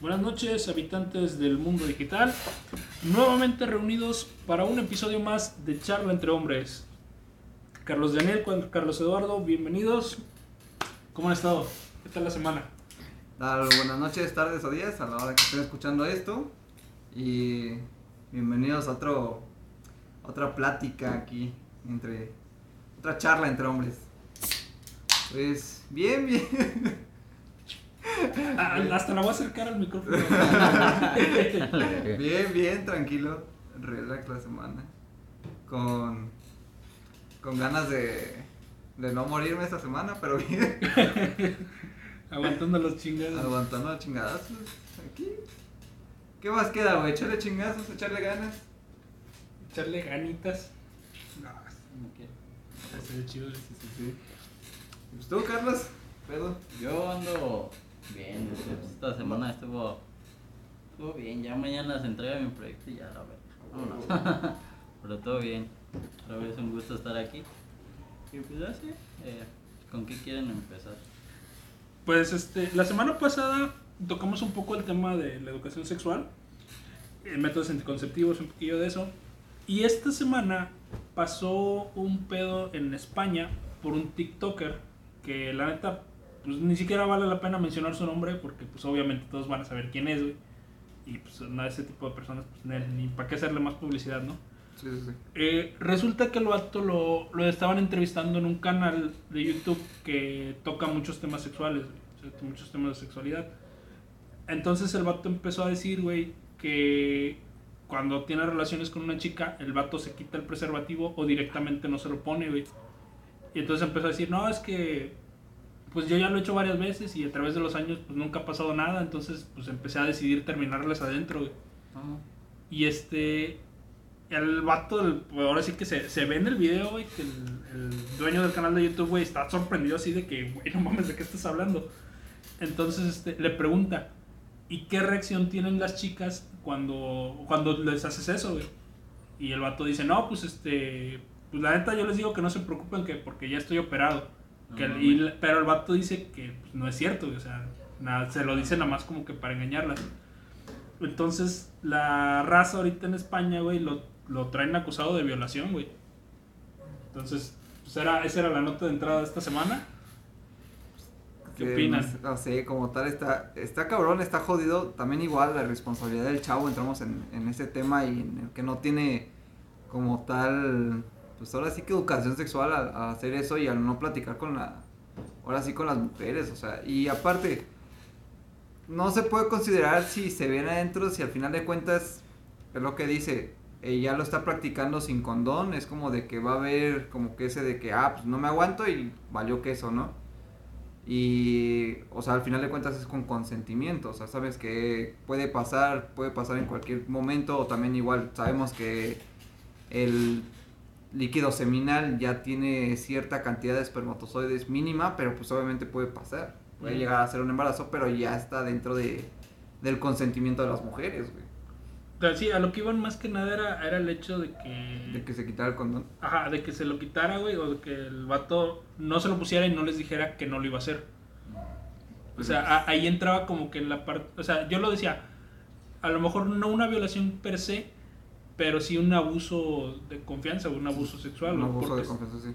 Buenas noches, habitantes del mundo digital. Nuevamente reunidos para un episodio más de Charla entre Hombres. Carlos Daniel, Carlos Eduardo, bienvenidos. ¿Cómo han estado? ¿Qué tal la semana? buenas noches, tardes o días a la hora que estén escuchando esto. Y bienvenidos a otro, otra plática aquí, entre otra charla entre hombres. Pues bien, bien. Ah, hasta la voy a acercar al micrófono. bien, bien, tranquilo. Relax la semana. Con, con ganas de, de no morirme esta semana, pero bien. Aguantando los chingados. Aguantando los chingados. Aquí. ¿Qué más queda, güey? Echarle chingazos, echarle ganas. Echarle ganitas. No, no quiero. Sería chido. Sí, sí, sí. ¿Pues tú, Carlos? ¿Pedo? Yo ando Bien, esta semana estuvo, estuvo bien. Ya mañana se entrega mi proyecto y ya la Vámonos. Pero todo bien. Otra vez un gusto estar aquí. Y pues así, eh, ¿con qué quieren empezar? Pues este, la semana pasada tocamos un poco el tema de la educación sexual, eh, métodos anticonceptivos, un poquillo de eso. Y esta semana pasó un pedo en España por un TikToker que la neta pues ni siquiera vale la pena mencionar su nombre porque pues obviamente todos van a saber quién es, güey. Y pues a ese tipo de personas, pues ni, para qué hacerle más publicidad, ¿no? Sí, sí, sí. Eh, resulta que el vato lo, lo, estaban entrevistando en un canal de YouTube que toca muchos temas sexuales, muchos temas de sexualidad. Entonces el vato empezó a decir, güey, que cuando tiene relaciones con una chica, el vato se quita el preservativo o directamente no se lo pone, güey. Y entonces empezó a decir, no, es que pues yo ya lo he hecho varias veces y a través de los años pues nunca ha pasado nada, entonces pues empecé a decidir terminarlas adentro, Y este, el vato, pues, ahora sí que se, se ve en el video, güey, que el, dueño del canal de YouTube, güey, está sorprendido así de que, güey, no mames, ¿de qué estás hablando? Entonces este, le pregunta, ¿y qué reacción tienen las chicas cuando, cuando les haces eso, güey? Y el vato dice, no, pues este, pues la neta yo les digo que no se preocupen que porque ya estoy operado pero el vato dice que pues, no es cierto, o sea, nada, se lo dice nada más como que para engañarlas. Entonces, la raza ahorita en España, güey, lo, lo traen acusado de violación, güey. Entonces, pues era, esa era la nota de entrada de esta semana. ¿Qué opinas? No, sé, como tal, está, está cabrón, está jodido. También igual la responsabilidad del chavo, entramos en, en ese tema y en el que no tiene como tal pues ahora sí que educación sexual al, hacer eso y al no platicar con la, ahora sí con las mujeres, o sea, y aparte, no se puede considerar si se viene adentro, si al final de cuentas, es lo que dice, ella lo está practicando sin condón, es como de que va a haber como que ese de que, ah, pues no me aguanto y valió queso, ¿no? Y, o sea, al final de cuentas es con consentimiento, o sea, sabes que puede pasar, puede pasar en cualquier momento, o también igual sabemos que el líquido seminal ya tiene cierta cantidad de espermatozoides mínima, pero pues obviamente puede pasar. Puede llegar a ser un embarazo, pero ya está dentro de, del consentimiento de las mujeres, güey. sí, a lo que iban más que nada era, era el hecho de que... De que se quitara el condón. Ajá, de que se lo quitara, güey, o de que el vato no se lo pusiera y no les dijera que no lo iba a hacer. O sea, ahí entraba como que en la parte... O sea, yo lo decía, a lo mejor no una violación per se, pero sí un abuso de confianza, un abuso sexual. Un abuso de confianza, sí.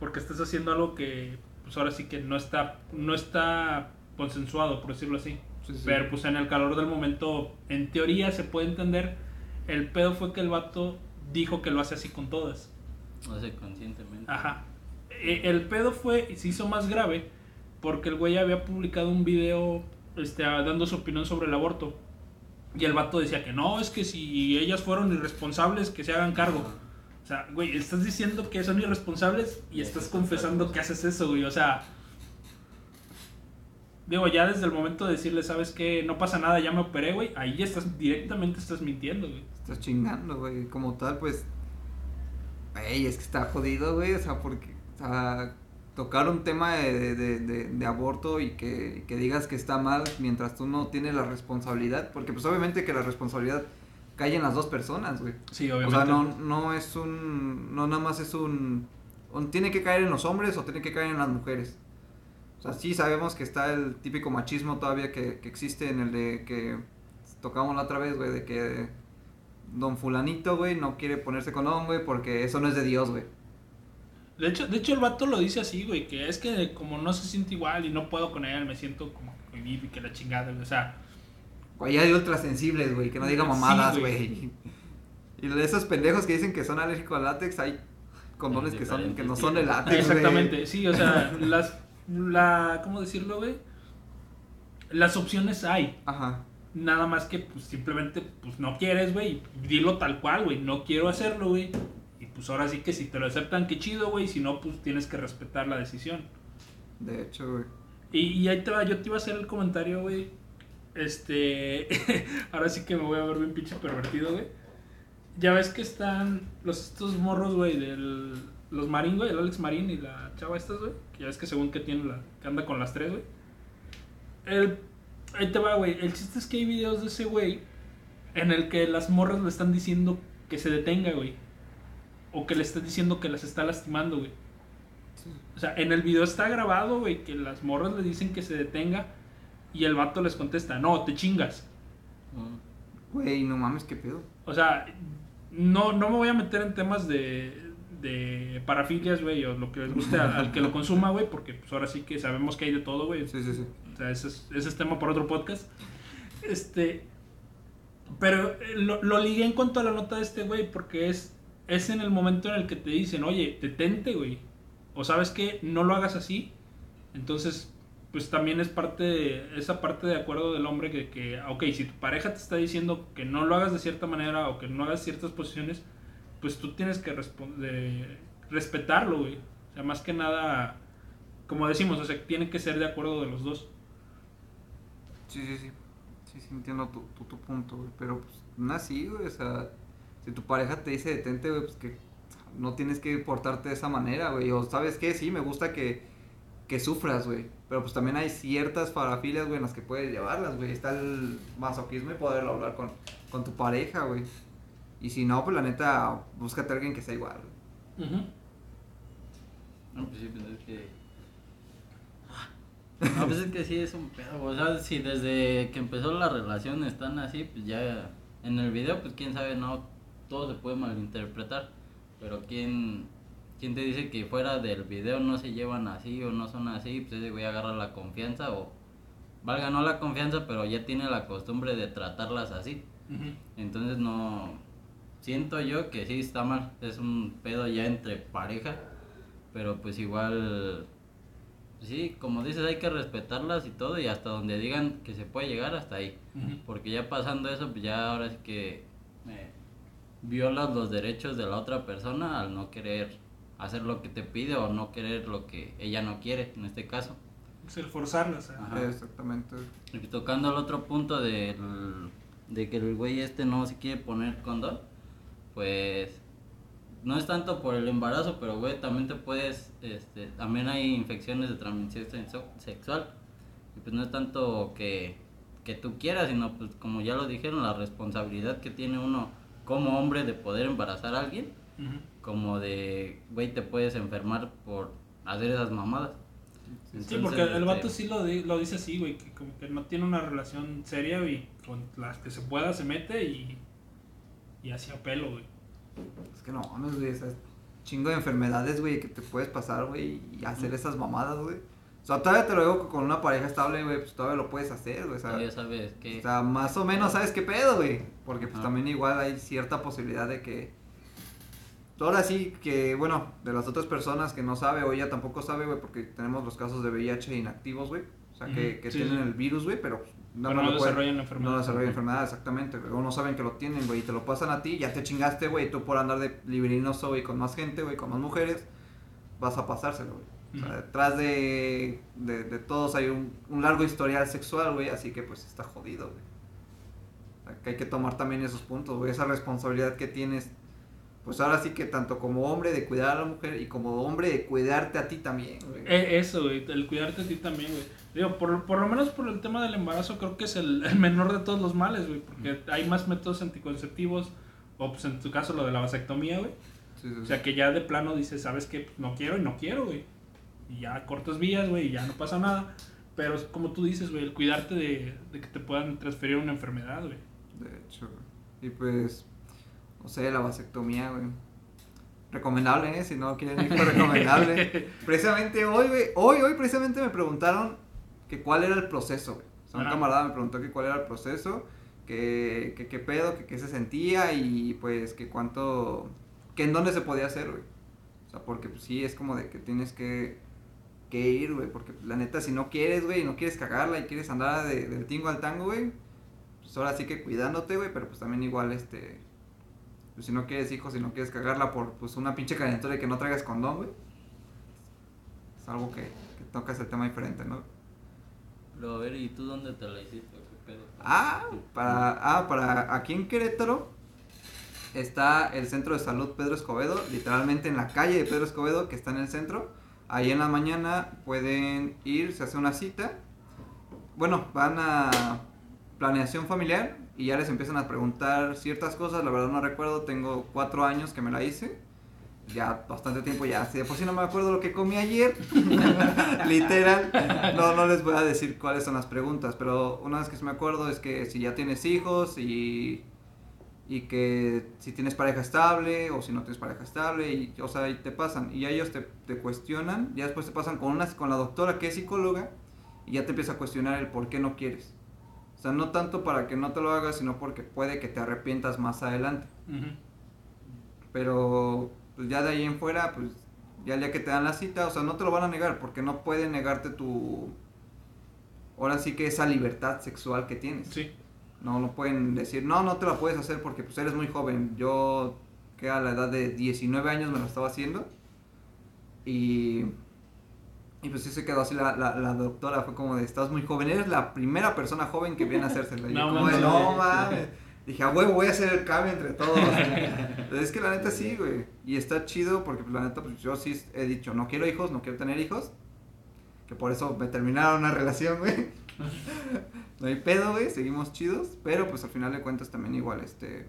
Porque estás haciendo algo que, pues ahora sí que no está, no está consensuado, por decirlo así. Pero pues en el calor del momento, en teoría se puede entender, el pedo fue que el vato dijo que lo hace así con todas. Lo hace conscientemente. Ajá. E, el pedo fue, y se hizo más grave, porque el güey había publicado un video este, dando su opinión sobre el aborto y el vato decía que no, es que si ellas fueron irresponsables, que se hagan cargo. O sea, güey, estás diciendo que son irresponsables y estás confesando que haces eso, güey. O sea, digo, ya desde el momento de decirle, ¿sabes qué? No pasa nada, ya me operé, güey. Ahí ya estás, directamente estás mintiendo, güey. Estás chingando, güey. Como tal, pues. Ey, es que está jodido, güey. O sea, porque. O sea, tocar un tema de, de, de, aborto y que, que, digas que está mal mientras tú no tienes la responsabilidad, porque pues obviamente que la responsabilidad cae en las dos personas, güey. Sí, obviamente. O sea, no, no es un, no nada más es un, tiene que caer en los hombres o tiene que caer en las mujeres. O sea, sí sabemos que está el típico machismo todavía que, que existe en el de que tocamos la otra vez, güey, de que don fulanito, güey, no quiere ponerse con don, güey, porque eso no es de Dios, güey. De hecho, de hecho, el vato lo dice así, güey, que es que como no se siente igual y no puedo con él, me siento como cohibido y que la chingada, güey. O sea, Güey, hay ultrasensibles, güey, que no diga Sí, mamadas, güey. güey. Y de esos pendejos que dicen que son alérgicos al látex, hay condones que, son, que no son de látex, güey. exactamente, sí, o sea, las, la, ¿cómo decirlo, güey? Las opciones hay, Ajá. nada más que pues simplemente pues no quieres, güey, dilo tal cual, güey, no quiero hacerlo, güey. Pues ahora sí que si te lo aceptan, qué chido, güey, si no, pues tienes que respetar la decisión. De hecho, güey. Y, y ahí te va, yo te iba a hacer el comentario, güey. Este. ahora sí que me voy a ver bien pinche pervertido, güey. Ya ves que están los estos morros, güey, del. Los Marín, güey, el Alex Marín y la chava estas, güey. Que ya ves que según que tiene la. que anda con las tres, güey. El. Ahí te va, güey. El chiste es que hay videos de ese güey. En el que las morras le están diciendo que se detenga, güey. O que le están diciendo que las está lastimando, güey. O sea, en el video está grabado, güey, que las morras le dicen que se detenga y el vato les contesta, no, te chingas. Mm. Güey, no mames, qué pedo. O sea, no, no me voy a meter en temas de, de parafilias, güey, o lo que les guste al, al que lo consuma, güey, porque pues ahora sí que sabemos que hay de todo, güey. Sí, sí, sí. O sea, ese es, ese es tema para otro podcast. Este. Pero eh, lo, lo ligué en cuanto a la nota de este güey, porque es, es en el momento en el que te dicen, oye, detente, güey. O sabes que no lo hagas así. Entonces, pues también es parte de, esa parte de acuerdo del hombre que, que, ok, si tu pareja te está diciendo que no lo hagas de cierta manera o que no hagas ciertas posiciones, pues tú tienes que de- respetarlo, güey. O sea, más que nada, como decimos, o sea, tiene que ser de acuerdo de los dos. Sí, sí, sí. Sí, sí, entiendo tu, tu, tu punto, güey. Pero pues, no así, güey. O sea, si tu pareja te dice detente, güey, pues que no tienes que portarte de esa manera, güey. O sabes qué, sí, me gusta que, que sufras, güey. Pero pues también hay ciertas parafilias, güey, en las que puedes llevarlas, güey. Está el masoquismo y poderlo hablar con, con tu pareja, güey. Y si no, pues la neta, búscate a alguien que sea igual, güey. Ujú. No, pues sí, pues es que. No, pues es que sí es un pedo. O sea, si desde que empezó la relación están así, pues ya. En el video, pues quién sabe, no. Todo se puede malinterpretar. Pero quién. ¿Quién te dice que fuera del video no se llevan así o no son así? Pues ese güey agarra la confianza o. Valga no la confianza, pero ya tiene la costumbre de tratarlas así. Entonces no siento yo que sí está mal, es un pedo ya entre pareja, pero pues igual sí, como dices, hay que respetarlas y todo y hasta donde digan que se puede llegar hasta ahí, porque ya pasando eso, pues ya ahora sí que violas los derechos de la otra persona al no querer hacer lo que te pide o no querer lo que ella no quiere, en este caso. Es el forzarla, o sea. Ajá. Exactamente. Y tocando el otro punto del- de que el güey este no se quiere poner condón, pues no es tanto por el embarazo, pero güey, también te puedes, este, también hay infecciones de transmisión sexual. Y pues no es tanto que, que tú quieras, sino pues como ya lo dijeron, la responsabilidad que tiene uno como hombre de poder embarazar a alguien, como de, güey, te puedes enfermar por hacer esas mamadas. Sí, Entonces, porque el vato este, sí lo, di- lo dice así, güey, que como que no tiene una relación seria y con las que se pueda se mete y, y así a pelo, güey. Es que no mames, güey, esas chingo de enfermedades, güey, que te puedes pasar, güey, y hacer esas mamadas, güey. O sea, todavía te lo digo que con una pareja estable, güey, pues todavía lo puedes hacer, güey, o sea, ya sabes que... o sea, más o menos sabes qué pedo, güey. Porque pues Ah. también igual hay cierta posibilidad de que... Ahora sí que, bueno, de las otras personas que no sabe o ella tampoco sabe, güey, porque tenemos los casos de VIH inactivos, güey. O sea, que, que sí, tienen sí. el virus, güey, pero Pero más no pueden- desarrollan la enfermedad. no desarrollan enfermedad, exactamente. güey. O no saben que lo tienen, güey, y te lo pasan a ti, ya te chingaste, güey, y tú por andar de librinoso, güey, con más gente, güey, con más mujeres, vas a pasárselo, güey. O sea, detrás de, de, de todos hay un, un largo historial sexual, güey, así que pues está jodido, güey. O sea, que hay que tomar también esos puntos, güey, esa responsabilidad que tienes, pues ahora sí que tanto como hombre de cuidar a la mujer y como hombre de cuidarte a ti también, güey. Eh, eso, güey, el cuidarte a ti también, güey. Digo, por, por lo menos por el tema del embarazo, creo que es el, el menor de todos los males, güey, porque hay más métodos anticonceptivos, o pues en tu caso lo de la vasectomía, güey. Sí, sí, sí. O sea, que ya de plano dices, ¿sabes qué? Pues, no quiero y no quiero, güey. Y ya cortas vías, güey, y ya no pasa nada. Pero como tú dices, güey, el cuidarte de, de que te puedan transferir una enfermedad, güey. De hecho. Y pues, no sé, la vasectomía, güey. Recomendable, ¿eh? Si no quieren ir, pues recomendable. precisamente hoy, güey, hoy, hoy precisamente me preguntaron que cuál era el proceso, güey. O sea, un camarada me preguntó que cuál era el proceso, que que qué pedo, que qué se sentía y pues que cuánto, que en dónde se podía hacer, güey. O sea, porque pues, sí es como de que tienes que, que ir, güey, porque la neta si no quieres, güey, y no quieres cagarla y quieres andar de- del tingo al tango, güey, pues ahora sí que cuidándote, güey, pero pues también igual, este, pues si no quieres hijos, si no quieres cagarla por, pues una pinche calentura de que no traigas condón, güey, es algo que, que tocas el tema diferente, ¿no? Pero a ver, ¿y tú dónde te la hiciste? o ¿Qué pedo? Ah, para, ah, para aquí en Querétaro está el centro de salud Pedro Escobedo, literalmente en la calle de Pedro Escobedo, que está en el centro. Ahí en la mañana pueden ir, se hace una cita. Bueno, van a planeación familiar y ya les empiezan a preguntar ciertas cosas. La verdad no recuerdo, tengo cuatro años que me la hice. Ya bastante tiempo, ya si de por sí no me acuerdo lo que comí ayer. Literal. No, no les voy a decir cuáles son las preguntas, pero una vez que sí me acuerdo es que si ya tienes hijos y, y que si tienes pareja estable o si no tienes pareja estable, y, o sea, y te pasan y ya ellos te, te cuestionan, ya después te pasan con, una, con la doctora que es psicóloga y ya te empieza a cuestionar el por qué no quieres. O sea, no tanto para que no te lo hagas, sino porque puede que te arrepientas más adelante. Pero pues ya de ahí en fuera, pues ya el día que te dan la cita, o sea, no te lo van a negar porque no pueden negarte tu... Ahora sí que esa libertad sexual que tienes. Sí. No, no pueden decir, no, no te la puedes hacer porque pues eres muy joven. Yo que a la edad de 19 años me lo estaba haciendo. Y, y pues sí se quedó así la, la, la doctora, fue como de, estás muy joven, eres la primera persona joven que viene a hacérsela. Y No como de, no mames. Dije, a huevo, voy a hacer el cambio entre todos. Es que la neta sí, güey. Y está chido porque pues, la neta, pues yo sí he dicho, no quiero hijos, no quiero tener hijos. Que por eso me terminaron una relación, güey. No hay pedo, güey, seguimos chidos. Pero pues al final de cuentas también igual, este...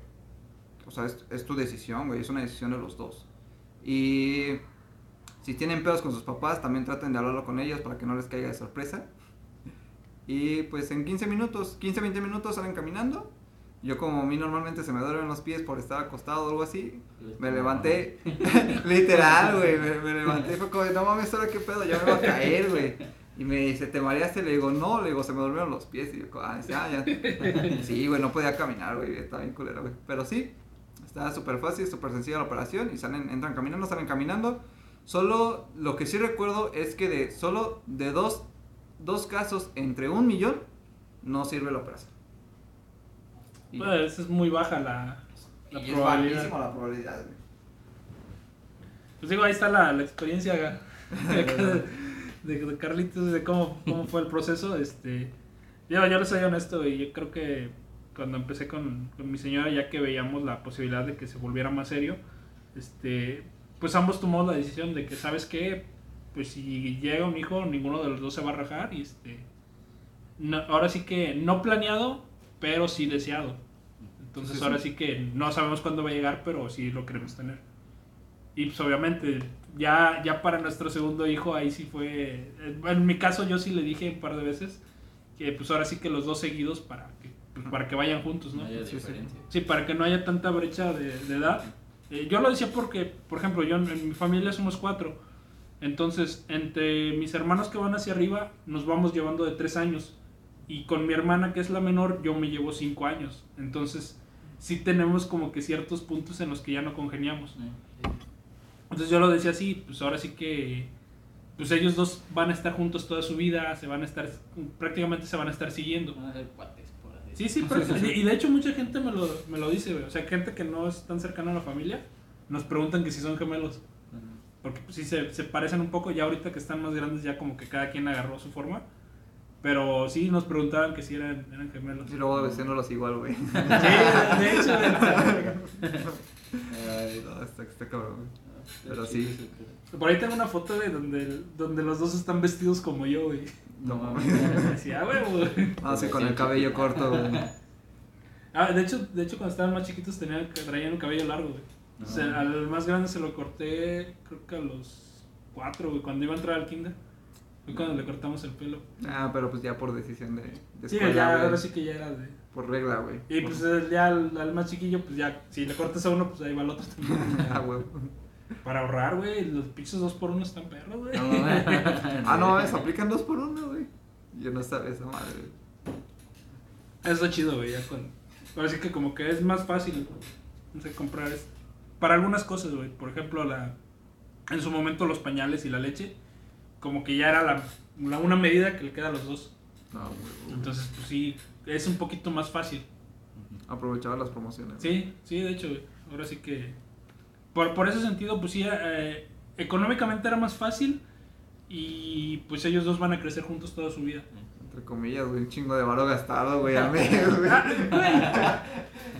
O sea, es, es tu decisión, güey, es una decisión de los dos. Y si tienen pedos con sus papás, también traten de hablarlo con ellos para que no les caiga de sorpresa. Y pues en 15 minutos, 15, 20 minutos salen caminando. Yo como a mí normalmente se me duermen los pies por estar acostado o algo así, me levanté, literal, güey, me, me levanté y fue como, no mames, ¿ahora qué pedo? Ya me va a caer, güey. Y me dice, ¿te mareaste? Le digo, no, le digo, se me durmieron los pies. Y yo, ah, dice, ah, ya. Sí, güey, no podía caminar, güey, estaba bien culero, güey. Pero sí, está súper fácil, súper sencilla la operación y salen, entran caminando, salen caminando. Solo, lo que sí recuerdo es que de, solo de dos, dos casos entre un millón, no sirve la operación. Y- Pues es muy baja la, la y probabilidad. bajísima la probabilidad, güey. Pues digo, ahí está la, la experiencia de, Carlitos, de cómo, cómo fue el proceso. Este, yo, yo les soy honesto y yo creo que cuando empecé con, con mi señora, ya que veíamos la posibilidad de que se volviera más serio, este, pues ambos tomamos la decisión de que, ¿sabes qué? Pues si llega un hijo, ninguno de los dos se va a rajar y este... no- ahora sí que no planeado, pero sí deseado. Entonces Sí, sí. ahora sí que no sabemos cuándo va a llegar, pero sí lo queremos tener. Y pues obviamente, ya, ya para nuestro segundo hijo, ahí sí fue. En mi caso, yo sí le dije un par de veces que pues ahora sí que los dos seguidos para que, pues, para que vayan juntos, ¿no? No haya Sí. Sí, para que no haya tanta brecha de, de edad. Eh, yo lo decía porque, por ejemplo, yo en, en mi familia somos cuatro. Entonces, entre mis hermanos que van hacia arriba, nos vamos llevando de tres años. Y con mi hermana, que es la menor, yo me llevo cinco años. Entonces, sí tenemos como que ciertos puntos en los que ya no congeniamos. Entonces yo lo decía así, pues ahora sí que pues ellos dos van a estar juntos toda su vida, se van a estar prácticamente se van a estar siguiendo. Van a ser cuates, por así Sí, sí, pero- y de hecho mucha gente me lo, me lo dice, güey. o sea, gente que no es tan cercana a la familia, nos preguntan que si son gemelos, porque pues, sí se, se parecen un poco, ya ahorita que están más grandes ya como que cada quien agarró su forma, pero sí nos preguntaban que si eran, eran gemelos. Y luego vestiéndolos igual, güey. Sí, de hecho, güey. Ay, No, está, está cabrón, Pero sí. por ahí tengo una foto de donde, donde los dos están vestidos como yo, güey. No mames. Decía, güey, güey. No, sí, con el cabello corto, güey. Ah, de hecho, de hecho cuando estaban más chiquitos tenían, traían el cabello largo, güey. O sea, No. al más grande se lo corté, creo que a los cuatro, güey, cuando iba a entrar al kinder. Fue cuando le cortamos el pelo. Ah, pero pues ya por decisión de, de Sí, escuela, ya, güey. ahora sí que ya era de... Por regla, güey. Y pues ya al, al más chiquillo, pues ya, si le cortas a uno, pues ahí va el otro también. Ah, güey. Para ahorrar, güey, los pinches dos por uno están perros, güey. No. Ah, no, mames, aplican dos por uno, güey. Yo no sabía esa madre, güey. Eso es chido, güey, ya con... Ahora sí que como que es más fácil, no sé, comprar esto. Para algunas cosas, güey, por ejemplo, la... En su momento los pañales y la leche, como que ya era la, la- una medida que le queda a los dos. No, güey. Entonces, pues sí, es un poquito más fácil. Aprovechaba las promociones. Sí, sí, de hecho, güey. Ahora sí que. Por, por ese sentido, pues sí, eh, económicamente era más fácil. Y pues ellos dos van a crecer juntos toda su vida. Entre comillas, güey, un chingo de varo gastado, güey, al mes, güey. Ah,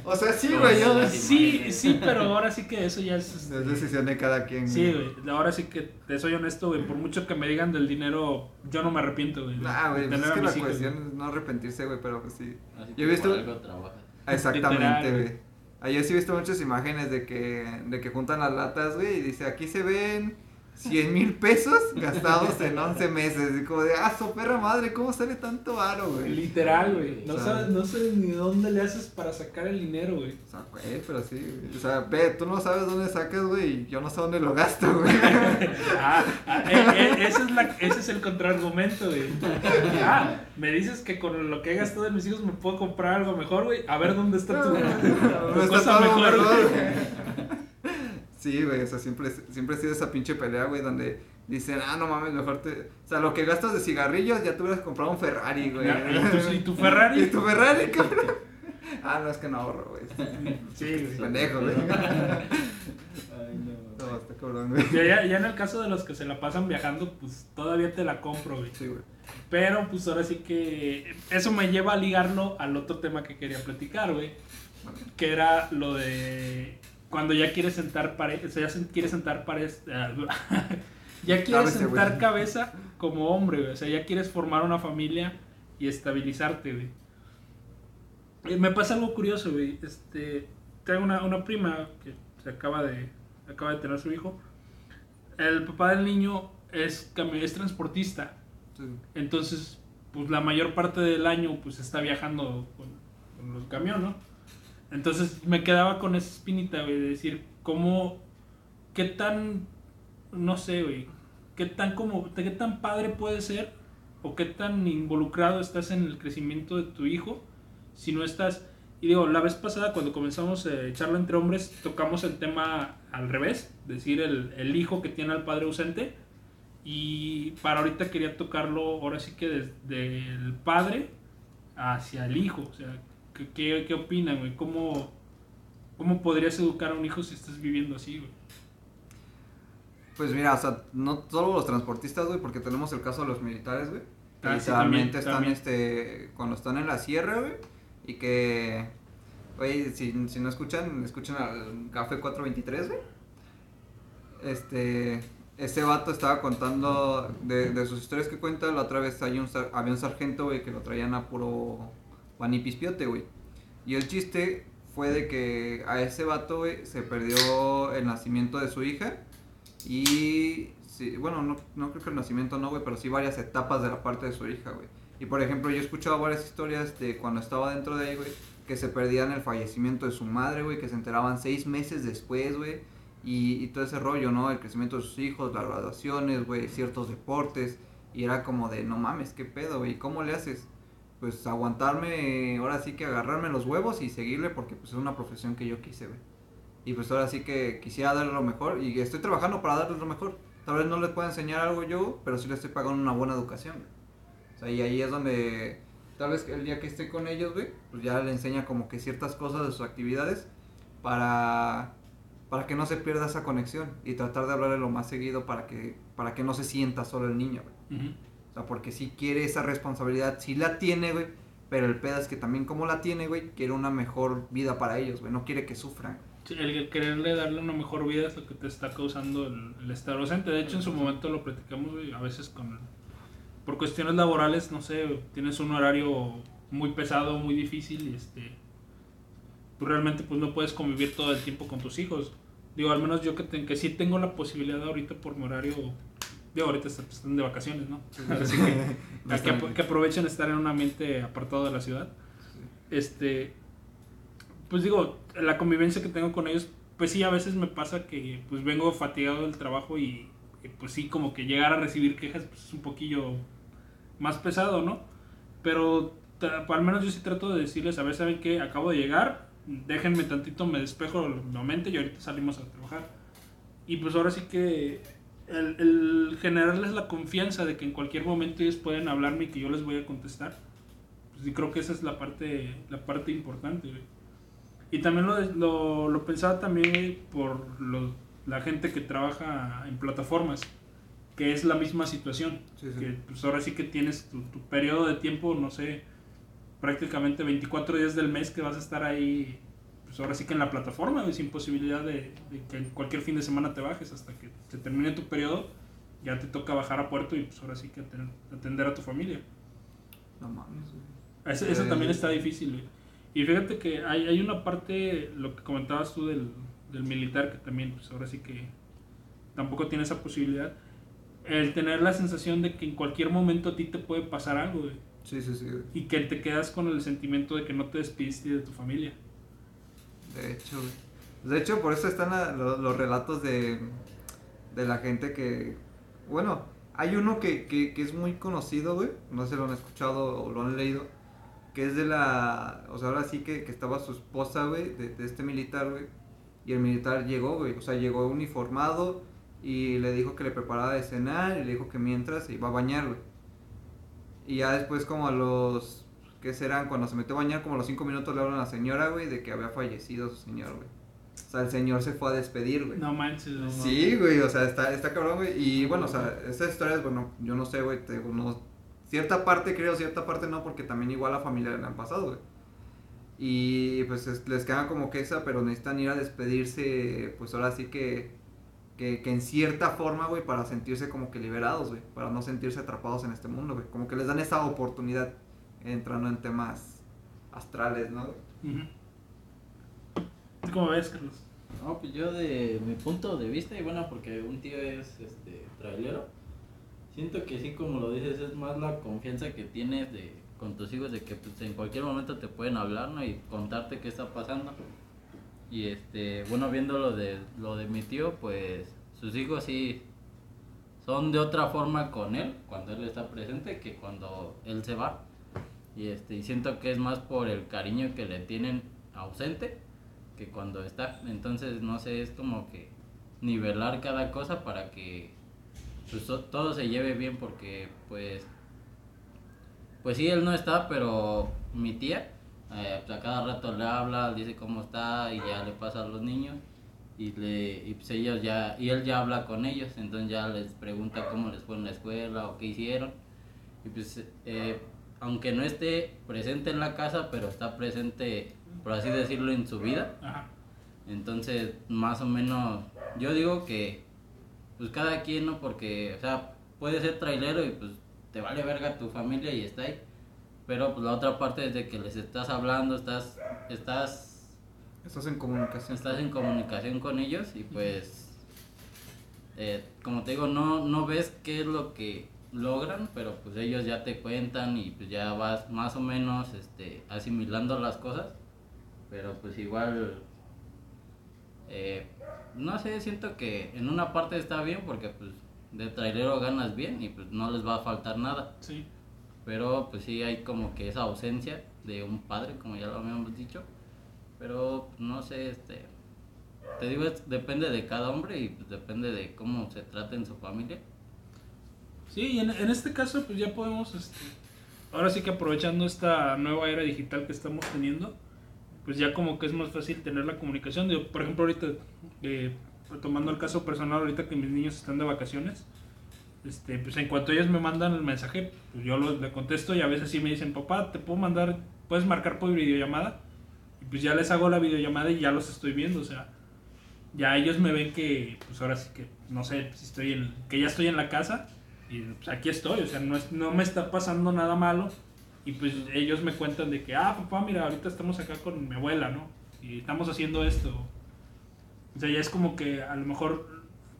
O sea, sí, güey, yo... Es Sí, sí, pero ahora sí que eso ya es. este, decisión de cada quien. Sí, güey. Ahora sí que te soy honesto, güey. Por mucho que me digan del dinero, yo no me arrepiento, güey. Nah, güey, pues es que la hijos, cuestión güey. es no arrepentirse, güey, pero pues sí. Así Yo he visto- algo. Exactamente, Literal, güey. Yo sí he visto muchas imágenes de que, de que juntan las latas, güey, y dice, aquí se ven 100 mil pesos gastados en 11 meses. Y como de, ah, su perra madre, ¿cómo sale tanto varo, güey? Literal, güey. No O sea- sabes, no sabes ni dónde le haces para sacar el dinero, güey. O sea, güey, pero sí, güey. O sea, ve, tú no sabes dónde sacas, güey, y yo no sé dónde lo gasto, güey. Ah, ah, eh, eh, ese, es la, ese es el contraargumento, güey. Ah, me dices que con lo que he gastado de mis hijos me puedo comprar algo mejor, güey. A ver dónde está tu, tu No está cosa mejor, güey. Sí, güey, o sea, siempre, siempre ha sido esa pinche pelea, güey, donde dicen, ah, no mames, mejor te... O sea, lo que gastas de cigarrillos ya te hubieras comprado un Ferrari, güey. ¿Y tu, Ferrari? ¿Y tu Ferrari, cabrón? Ah, no, es que no ahorro, güey. Sí, güey. Pendejo, güey. Ay, no. No, está cabrón, güey. Ya, ya, ya en el caso de los que se la pasan viajando, pues todavía te la compro, güey. Sí, güey. Pero pues ahora sí que eso me lleva a ligarlo al otro tema que quería platicar, güey. Que era lo de cuando ya quieres sentar pared, o sea, ya quieres sentar pared, ya quieres Cabeza, sentar cabeza como hombre, güey. O sea, ya quieres formar una familia y estabilizarte, güey. Eh, Me pasa algo curioso, güey. Este, tengo una, una prima que se acaba de, acaba de tener su hijo. El papá del niño es, es transportista. Sí. Entonces, pues la mayor parte del año pues está viajando con, con los camiones, ¿no? Entonces me quedaba con esa espinita, güey, de decir, ¿cómo, qué tan, no sé, güey, qué tan qué tan padre puede ser o qué tan involucrado estás en el crecimiento de tu hijo si no estás, y digo, la vez pasada cuando comenzamos a charla entre hombres, tocamos el tema al revés, decir el, el hijo que tiene al padre ausente, y para ahorita quería tocarlo ahora sí que desde el padre hacia el hijo. O sea, ¿qué, qué, qué opinan, güey? ¿Cómo, ¿Cómo podrías educar a un hijo si estás viviendo así, güey? Pues mira, o sea, no solo los transportistas, güey, porque tenemos el caso de los militares, güey. Que Ah, sí, literalmente también, están, también. este, cuando están en la sierra, güey, y que, güey, si, si no escuchan, escuchen al Café 423, güey. Este, ese vato estaba contando de, de sus historias que cuenta, la otra vez hay un, había un sargento, güey, que lo traían a puro guanipispiote, güey. Y el chiste fue de que a ese vato, güey, se perdió el nacimiento de su hija. Y, sí, bueno, no, no creo que el nacimiento no, güey, pero sí varias etapas de la parte de su hija, güey. Y por ejemplo, yo he escuchado varias historias de cuando estaba dentro de ahí, güey, que se perdían el fallecimiento de su madre, güey, que se enteraban seis meses después, güey. Y, y todo ese rollo, ¿no? El crecimiento de sus hijos, las graduaciones, güey, ciertos deportes. Y era como de, no mames, ¿qué pedo, güey? ¿Cómo le haces? Pues aguantarme, ahora sí que agarrarme los huevos y seguirle porque pues es una profesión que yo quise, güey. Y pues ahora sí que quisiera darle lo mejor y estoy trabajando para darle lo mejor. Tal vez no le pueda enseñar algo yo, pero sí le estoy pagando una buena educación. güey. O sea, y ahí es donde tal vez el día que esté con ellos, güey, pues ya le enseña como que ciertas cosas de sus actividades para para que no se pierda esa conexión y tratar de hablarle lo más seguido para que para que no se sienta solo el niño, güey. Ujú. O sea, porque si quiere esa responsabilidad, sí la tiene, güey, pero el pedo es que también como la tiene, güey, quiere una mejor vida para ellos, güey, no quiere que sufran. Sí, El, quererle darle una mejor vida es lo que te está causando el, el estar ausente. De hecho, en su momento lo platicamos, güey, a veces con... Por cuestiones laborales, no sé, tienes un horario muy pesado, muy difícil y este... Tú realmente pues no puedes convivir todo el tiempo con tus hijos. Digo, al menos yo que, que sí tengo la posibilidad ahorita por mi horario Digo, ahorita están de vacaciones, ¿no? Así que, que, apro- que aprovechen estar en un ambiente apartado de la ciudad. Este, pues digo, la convivencia que tengo con ellos, pues sí, a veces me pasa que pues vengo fatigado del trabajo y, y, pues sí, como que llegar a recibir quejas pues es un poquillo más pesado, ¿no? Pero al menos yo sí trato de decirles, a ver, ¿saben qué? Acabo de llegar, déjenme tantito, me despejo la mente y ahorita salimos a trabajar. Y pues ahora sí que el, el generarles la confianza de que en cualquier momento ellos pueden hablarme y que yo les voy a contestar, pues sí creo que esa es la parte, la parte importante, güey. Y también lo, lo, lo pensaba también por lo- la gente que trabaja en plataformas, que es la misma situación. Sí, sí. Que pues ahora sí que tienes tu, tu periodo de tiempo, no sé, prácticamente 24 días del mes que vas a estar ahí, pues ahora sí que en la plataforma, güey, sin posibilidad de, de que en cualquier fin de semana te bajes hasta que se termine tu periodo, ya te toca bajar a puerto y pues ahora sí que atender, atender a tu familia. No mames, güey. Eso, eso también está difícil, güey. Y fíjate que hay, hay una parte, lo que comentabas tú del, del militar, que también, pues ahora sí que tampoco tiene esa posibilidad. El tener la sensación de que en cualquier momento a ti te puede pasar algo, güey. Sí, sí, sí, güey. Y que te quedas con el sentimiento de que no te despidiste de tu familia. De hecho. De hecho, por eso están los, relatos de, de la gente que... Bueno, hay uno que, que, que es muy conocido, güey. No sé si lo han escuchado o lo han leído. Que es de la... O sea, ahora sí que, que estaba su esposa, güey, de, de este militar, güey. Y el militar llegó, güey. O sea, llegó uniformado y le dijo que le preparaba de cenar y le dijo que mientras se iba a bañar, güey. Y ya después como a los... ¿Qué serán? Cuando se metió a bañar, como a los cinco minutos le hablan a la señora, güey, de que había fallecido su señor, güey. O sea, el señor se fue a despedir, güey. No manches, no, Sí, güey, o sea, está, está cabrón, güey. Y bueno, o sea, estas historias, bueno, yo no sé, güey, te digo, no, cierta parte creo, cierta parte no, porque también igual a familia le han pasado, güey. Y pues es- les queda como que esa, pero necesitan ir a despedirse, pues ahora sí que, que, que en cierta forma, güey, para sentirse como que liberados, güey, para no sentirse atrapados en este mundo, güey. Como que les dan esa oportunidad entrando en temas astrales, ¿no? Ujú. ¿Tú cómo ves, Carlos? No, pues yo de mi punto de vista, y bueno, porque un tío es este trailero, siento que sí, como lo dices, es más la confianza que tienes de, con tus hijos de que pues, en cualquier momento te pueden hablar ¿no? y contarte qué está pasando. Y este, bueno, viendo lo de, lo de mi tío, pues sus hijos sí son de otra forma con él, cuando él está presente, que cuando él se va. Y, este, y siento que es más por el cariño que le tienen ausente que cuando está. Entonces, no sé, es como que nivelar cada cosa para que pues, to- todo se lleve bien porque pues pues sí, él no está, pero mi tía eh, pues, a cada rato le habla, dice cómo está y ya le pasa a los niños y le y pues ellos ya y él ya habla con ellos, entonces ya les pregunta cómo les fue en la escuela o qué hicieron. Y pues eh, aunque no esté presente en la casa, pero está presente, por así decirlo, en su vida. Ajá. Entonces, más o menos, yo digo que, pues cada quien, ¿no? Porque, o sea, puede ser trailero y pues te vale verga tu familia y está ahí. Pero pues la otra parte es de que les estás hablando, estás, estás, Estás en comunicación. estás en comunicación con ellos y pues, eh, como te digo, no, no ves qué es lo que logran, pero pues ellos ya te cuentan y pues ya vas más o menos este, asimilando las cosas. Pero pues igual eh, no sé, siento que en una parte está bien porque pues de trailero ganas bien y pues no les va a faltar nada. Sí. Pero pues sí hay como que esa ausencia de un padre, como ya lo habíamos dicho. Pero no sé, este te digo, es- depende de cada hombre y pues, depende de cómo se trate en su familia. Sí, y en, en este caso, pues ya podemos, este, ahora sí que aprovechando esta nueva era digital que estamos teniendo, pues ya como que es más fácil tener la comunicación. Digo, por ejemplo, ahorita, eh, tomando el caso personal, ahorita que mis niños están de vacaciones, este, pues en cuanto ellos me mandan el mensaje, pues yo lo, le contesto y a veces sí me dicen, papá, te puedo mandar, puedes marcar por videollamada. Y pues ya les hago la videollamada y ya los estoy viendo, o sea, ya ellos me ven que, pues ahora sí que, no sé, si estoy en, que ya estoy en la casa y pues aquí estoy, o sea, no, es, no me está pasando nada malo. Y pues ellos me cuentan de que, ah, papá, mira, ahorita estamos acá con mi abuela, ¿no? Y estamos haciendo esto. O sea, ya es como que a lo mejor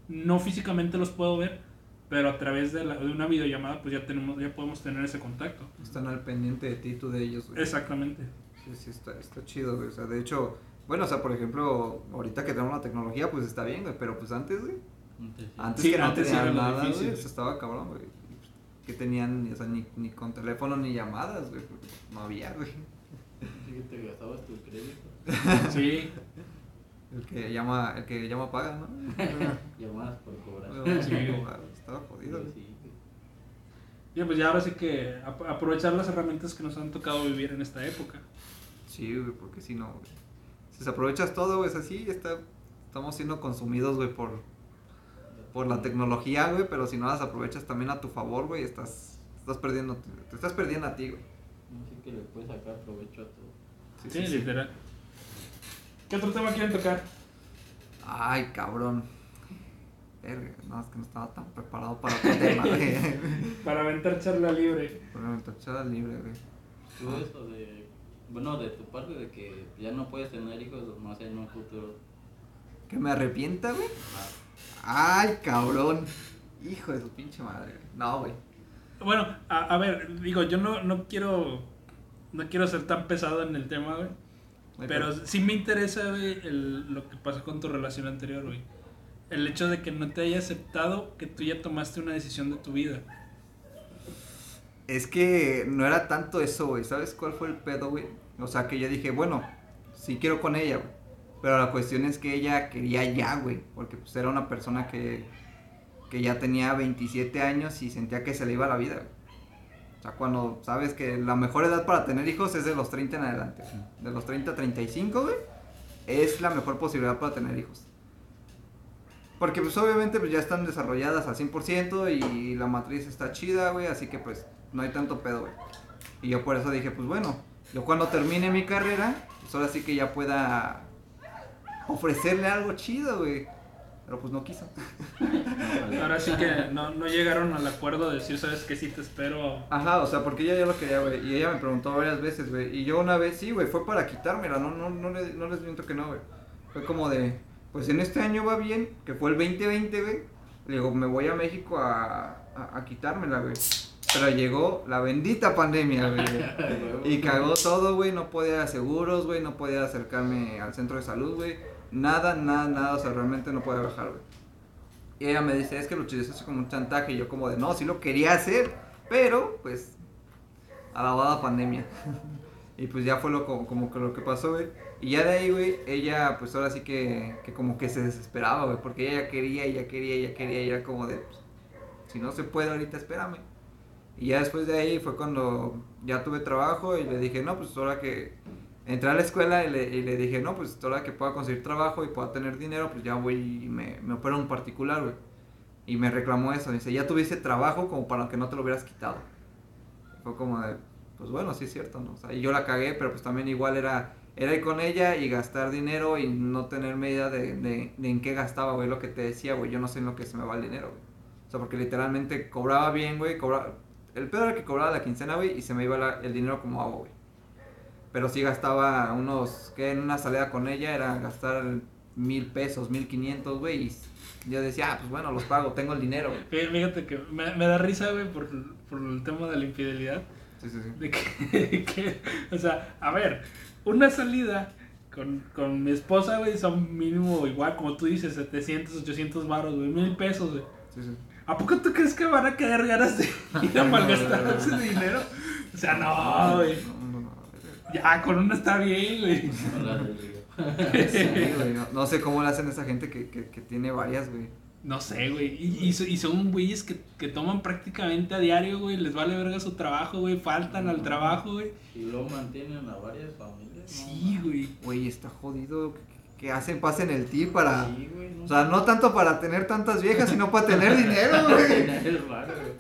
no físicamente los puedo ver, pero a través de, la- de una videollamada pues ya tenemos ya podemos tener ese contacto. Están al pendiente de ti, tú de ellos, güey. Exactamente. Sí, sí, está, está chido, güey. O sea, de hecho, bueno, o sea, por ejemplo, ahorita que tenemos la tecnología, pues está bien, güey. Pero pues antes, güey. Antes sí. Que no antes sí tenían nada, difícil. güey. eso estaba cabrón, güey. Que tenían, o sea, ni, ni con teléfono ni llamadas, güey. porque No había, güey. Así que te gastabas tu crédito. Sí. El que llama, el que llama paga, ¿no? Llamadas por cobrar. Güey, Sí. Estaba jodido, güey. Sí, güey. Y pues ya ahora sí que ap- aprovechar las herramientas que nos han tocado vivir en esta época. Sí, güey, porque si no, güey. Si se aprovechas todo, güey, es así, está, estamos siendo consumidos, güey, por, por la tecnología, güey, pero si no las aprovechas también a tu favor, güey, estás, estás perdiendo, te estás perdiendo a ti, güey. Así que le puedes sacar provecho a todo. Sí, literal. ¿Qué otro tema quieren tocar? Ay, cabrón. Verga, no, es que no estaba tan preparado para otro tema, güey. Para aventar charla libre. Bueno, tachada libre, güey. Tú eso de, bueno, de tu parte de que ya no puedes tener hijos, no sé, en un futuro. ¿Que me arrepienta, güey? Ah, Ay, cabrón. Hijo de su pinche madre. No, güey. Bueno, a, a ver, digo, yo no, no quiero no quiero ser tan pesado en el tema, güey. Pero sí me interesa, güey, el- lo que pasó con tu relación anterior, güey. El hecho de que no te haya aceptado que tú ya tomaste una decisión de tu vida. Es que no era tanto eso, güey. ¿Sabes cuál fue el pedo, güey? O sea, que yo dije, bueno, sí quiero con ella, güey. Pero la cuestión es que ella quería ya, güey. Porque pues era una persona que, que ya tenía 27 años y sentía que se le iba la vida, güey. O sea, cuando sabes que la mejor edad para tener hijos es de los 30 en adelante. De los 30 a 35, güey. Es la mejor posibilidad para tener hijos. Porque pues obviamente pues ya están desarrolladas al 100% y la matriz está chida, güey, así que pues no hay tanto pedo, güey. Y yo por eso dije, pues bueno, yo cuando termine mi carrera, pues ahora sí que ya pueda ofrecerle algo chido, güey. Pero pues no quiso. Ahora sí que no, no llegaron al acuerdo de decir, sabes que sí te espero. Ajá, o sea, porque ella ya lo quería, güey. Y ella me preguntó varias veces, güey. Y yo una vez sí, güey, fue para quitármela. No, no, no, le- no les miento que no, güey. Fue como de, pues en este año va bien, que fue el 2020, güey. Le digo, me voy a México a, a, a quitármela, güey. Pero llegó la bendita pandemia, güey. Y cagó todo, güey. No podía ir a seguros, güey. No podía acercarme al centro de salud, güey. Nada, nada, nada. O sea, realmente no podía bajar, güey. Y ella me dice, es que lo utilizaste como un chantaje. Y yo como de, no, sí lo quería hacer. Pero, pues, alabada pandemia. y pues ya fue lo, como que lo que pasó, güey. Y ya de ahí, güey, ella, pues ahora sí que, que como que se desesperaba, güey. Porque ella ya quería, ella quería, ella quería. Y era como de, pues, si no se puede ahorita, espérame. Y ya después de ahí fue cuando ya tuve trabajo y le dije, no, pues ahora que entré a la escuela y le, y le dije, no, pues ahora que pueda conseguir trabajo y pueda tener dinero, pues ya voy y me, me opero un particular, güey. Y me reclamó eso, dice, ya tuviste trabajo como para que no te lo hubieras quitado. Fue como de, pues bueno, sí es cierto, ¿no? O sea, y yo la cagué, pero pues también igual era, era ir con ella y gastar dinero y no tener medida de, de, de en qué gastaba, güey, lo que te decía, güey, yo no sé en lo que se me va el dinero, güey. O sea, porque literalmente cobraba bien, güey, cobraba... El pedo era que cobraba la quincena, güey, y se me iba la- el dinero como agua, güey. Pero sí gastaba unos, que en una salida con ella era gastar mil pesos, mil quinientos, güey, y yo decía, ah, pues bueno, los pago, tengo el dinero, güey. Fíjate que me, me da risa, güey, por, por el tema de la infidelidad. Sí, sí, sí. De que, que- o sea, a ver, una salida con, con mi esposa, güey, son mínimo igual, como tú dices, 700, 800 baros, güey, mil pesos, güey. Sí, sí. ¿A poco tú crees que van a quedar ganas de ir a malgastar ese dinero? O sea, no, güey. Ya, con una está bien, güey. Hola, Rodrigo. Sí, güey, no, no sé cómo le hacen a esa gente que, que, que tiene varias, güey. No sé, güey. Y, y so- y son güeyes que, que toman prácticamente a diario, güey. Les vale verga su trabajo, güey. Faltan al trabajo, güey. Y luego mantienen a varias familias. Sí, güey. Güey, está jodido. Que hacen, pasen el ti para... Sí, güey. O sea, no tanto para tener tantas viejas, sino para tener dinero, güey. Es raro, güey.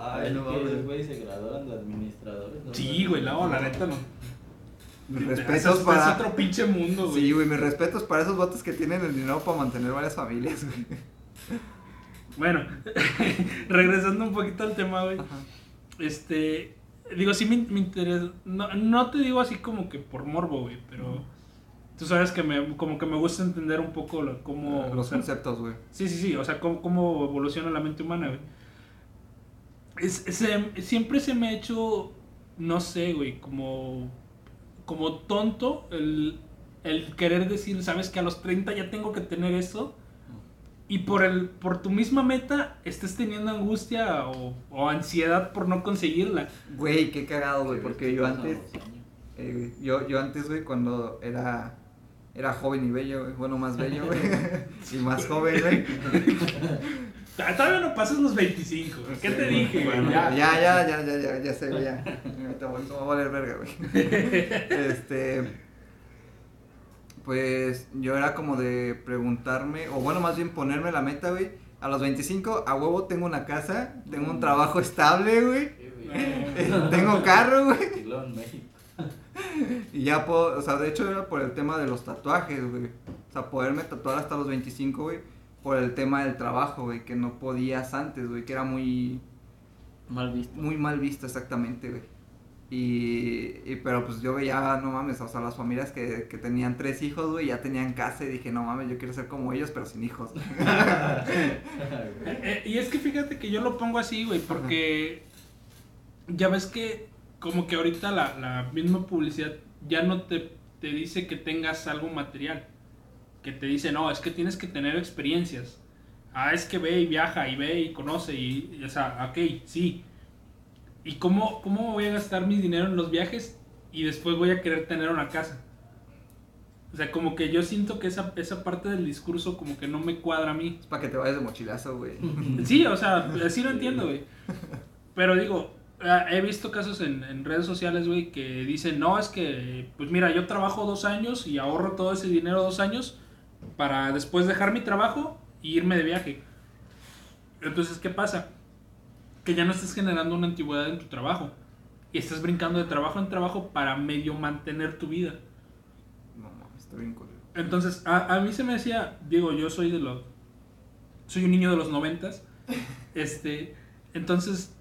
Ay, no Es mames. güeyes se graduaron de administradores. ¿no? Sí, güey. No, la neta no. Mis Es, respetos es para... otro pinche mundo, güey. Sí, güey, mis respetos para esos vatos que tienen el dinero para mantener varias familias, güey. Bueno, regresando un poquito al tema, güey. Este, digo, sí me, me interesa. No, no te digo así como que por morbo, güey, pero tú sabes que me, como que me gusta entender un poco lo- cómo... Los o sea, conceptos, güey. Sí, sí, sí, o sea, cómo, cómo evoluciona la mente humana, güey. Es, se- siempre se me ha hecho, no sé, güey, como, como tonto el, el querer decir, sabes que a los 30 ya tengo que tener eso. Y por, el, por tu misma meta estés teniendo angustia o, o ansiedad por no conseguirla. Güey, qué cagado, güey, porque yo antes, los eh, yo, yo antes, güey, cuando era, era joven y bello, güey, bueno, más bello, güey, y más joven, güey. Todavía no pasas los 25. güey. ¿Qué te Sí, dije, güey? bueno, Ya. ya, ya, ya, ya, ya, ya sé, güey, ya. Te voy te a valer verga, güey. Este. Pues yo era como de preguntarme, o bueno, más bien ponerme la meta, güey. A los 25, a huevo tengo una casa, tengo un trabajo estable, güey. Sí, güey. Tengo carro, güey. México. Y ya puedo, o sea, de hecho era por el tema de los tatuajes, güey. O sea, poderme tatuar hasta los 25, güey. Por el tema del trabajo, güey, que no podías antes, güey, que era muy, Mal visto. muy mal visto exactamente, güey. Y, y- pero pues yo veía, no mames, o sea, las familias que, que tenían tres hijos, güey, ya tenían casa y dije, no mames, yo quiero ser como ellos, pero sin hijos. Eh, eh, y es que fíjate que yo lo pongo así, güey, porque ya ves que como que ahorita la, la misma publicidad ya no te, te dice que tengas algo material, que te dice, no, es que tienes que tener experiencias. Ah, es que ve y viaja y ve y conoce y, y, o sea, ok, sí. ¿Y cómo, cómo voy a gastar mi dinero en los viajes y después voy a querer tener una casa? O sea, como que yo siento que esa, esa parte del discurso como que no me cuadra a mí. Es para que te vayas de mochilazo, güey. Sí, o sea, así lo entiendo, güey. Pero digo, he visto casos en, en redes sociales, güey, que dicen, no, es que, pues mira, yo trabajo dos años y ahorro todo ese dinero dos años para después dejar mi trabajo y irme de viaje. Entonces, ¿qué pasa? Que ya no estás generando una antigüedad en tu trabajo. Y estás brincando de trabajo en trabajo para medio mantener tu vida. No mames, estoy bien culero. Entonces, a, a mí se me decía, digo, yo soy de los. Soy un niño de los noventas. Este. Entonces,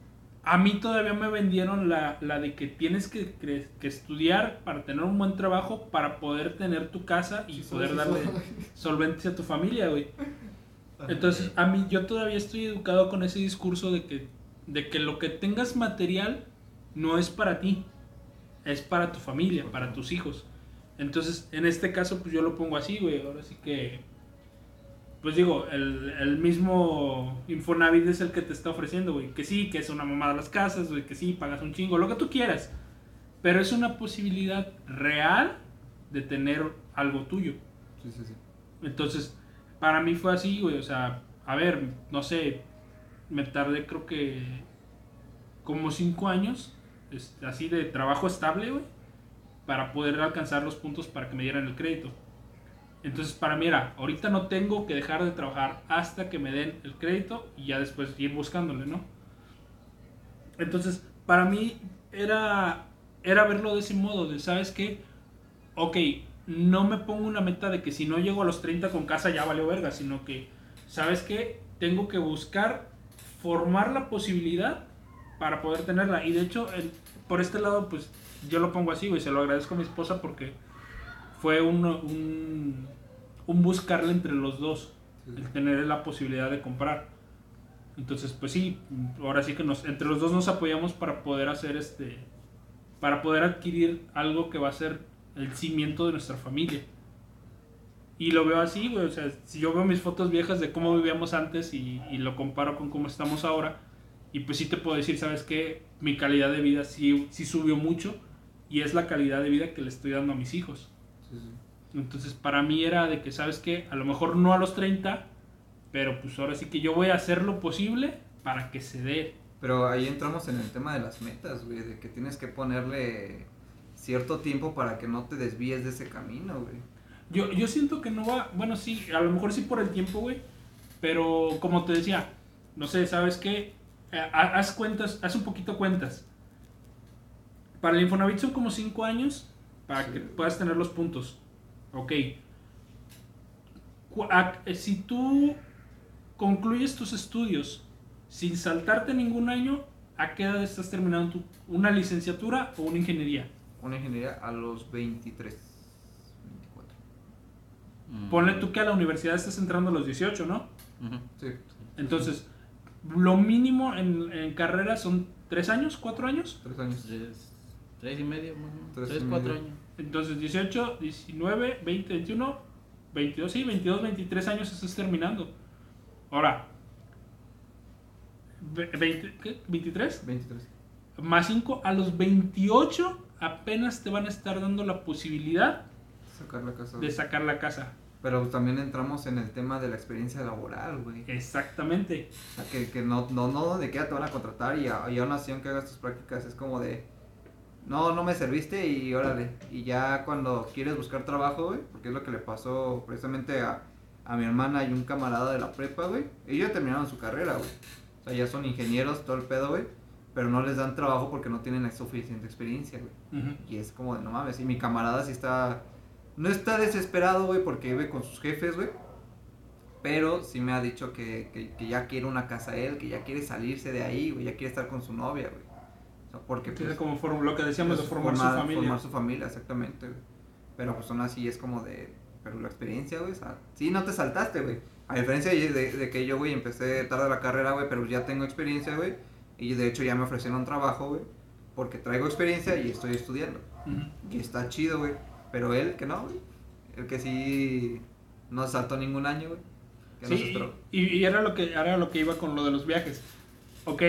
a mí todavía me vendieron la, la de que tienes que, que- que estudiar para tener un buen trabajo, para poder tener tu casa y poder darle solvencia a tu familia, güey. Entonces, a mí, yo todavía estoy educado con ese discurso de que, de que lo que tengas material no es para ti, es para tu familia, para tus hijos. Entonces, en este caso, pues yo lo pongo así, güey. Ahora sí que, pues digo, el, el mismo Infonavit es el que te está ofreciendo, güey. Que sí, que es una mamada las casas, güey, que sí, pagas un chingo, lo que tú quieras. Pero es una posibilidad real de tener algo tuyo. Sí, sí, sí. Entonces, para mí fue así, güey. O sea, a ver, no sé, me tardé creo que como cinco años, este, así de trabajo estable, güey, para poder alcanzar los puntos para que me dieran el crédito. Entonces, para mí era, ahorita no tengo que dejar de trabajar hasta que me den el crédito y ya después ir buscándole, ¿no? Entonces, para mí era, era verlo de ese modo, de, ¿sabes qué? Ok, no me pongo una meta de que si no llego a los 30 con casa ya valió verga, sino que, ¿sabes qué? Tengo que buscar formar la posibilidad para poder tenerla. Y de hecho, por este lado, pues yo lo pongo así, güey, se lo agradezco a mi esposa porque fue un, un buscarle entre los dos, el tener la posibilidad de comprar. Entonces, pues sí, ahora sí que nos, entre los dos nos apoyamos para poder hacer este, para poder adquirir algo que va a ser el cimiento de nuestra familia. Y lo veo así, güey, o sea, si yo veo mis fotos viejas de cómo vivíamos antes y, y lo comparo con cómo estamos ahora, y pues sí te puedo decir, ¿sabes qué? Mi calidad de vida sí, sí subió mucho y es la calidad de vida que le estoy dando a mis hijos. sí, sí. Entonces, para mí era de que, ¿sabes qué? A lo mejor no a los 30, pero pues ahora sí que yo voy a hacer lo posible para que se dé. Pero ahí entramos en el tema de las metas, güey, de que tienes que ponerle cierto tiempo para que no te desvíes de ese camino, güey. Yo, yo siento que no va, bueno, sí, a lo mejor sí por el tiempo, güey, pero como te decía, no sé, ¿sabes qué? Eh, ha- haz cuentas, haz un poquito cuentas. Para el Infonavit son como 5 años para Sí. que puedas tener los puntos. Ok. Eh, Si tú concluyes tus estudios sin saltarte ningún año, ¿a qué edad estás terminando tu, una licenciatura o una ingeniería? Una ingeniería a los 23, 24. Mm. Ponle tú que a la universidad estás entrando a los 18, ¿no? Ujú. Sí. Entonces, lo mínimo en, en carrera son 3 años, 4 años. Tres años. Tres, tres y medio, más o menos. Tres Tres, y cuatro medio. años. Entonces, 18, 19, 20, 21, 22, sí, 22, 23 años estás terminando. Ahora, ve- 20, ¿qué? ¿23? 23. Más 5, a los 28 apenas te van a estar dando la posibilidad Sacar la casa. de sacar la casa. Pero también entramos en el tema de la experiencia laboral, güey. Exactamente. O sea, que, que no, no, no donde quiera te van a contratar y, a, y aún así aunque hagas tus prácticas es como de... No, no me serviste y órale. Y ya cuando quieres buscar trabajo, güey, porque es lo que le pasó precisamente a, a mi hermana y un camarada de la prepa, güey. Ellos ya terminaron su carrera, güey. O sea, ya son ingenieros, todo el pedo, güey. Pero no les dan trabajo porque no tienen la suficiente experiencia, güey. Y es como de no mames. Y mi camarada sí está. No está desesperado, güey, porque vive con sus jefes, güey. Pero sí me ha dicho que, que, que ya quiere una casa él, que ya quiere salirse de ahí, güey. Ya quiere estar con su novia, güey. O sea, porque Que pues. es como form- lo que decíamos de pues, formar, su familia. Formar su familia, exactamente, güey. Pero pues aún así es como de. Pero la experiencia, güey. O sea, sí, no te saltaste, güey. A diferencia de, de- de que yo, güey, empecé tarde la carrera, güey, pero ya tengo experiencia, güey. Y de hecho ya me ofrecieron trabajo, güey. Porque traigo experiencia y estoy estudiando. Ujú. Y está chido, güey. Pero él, que no, güey. El que sí no saltó ningún año, güey. No Sí, y, y era lo que era lo que iba con lo de los viajes. Ok,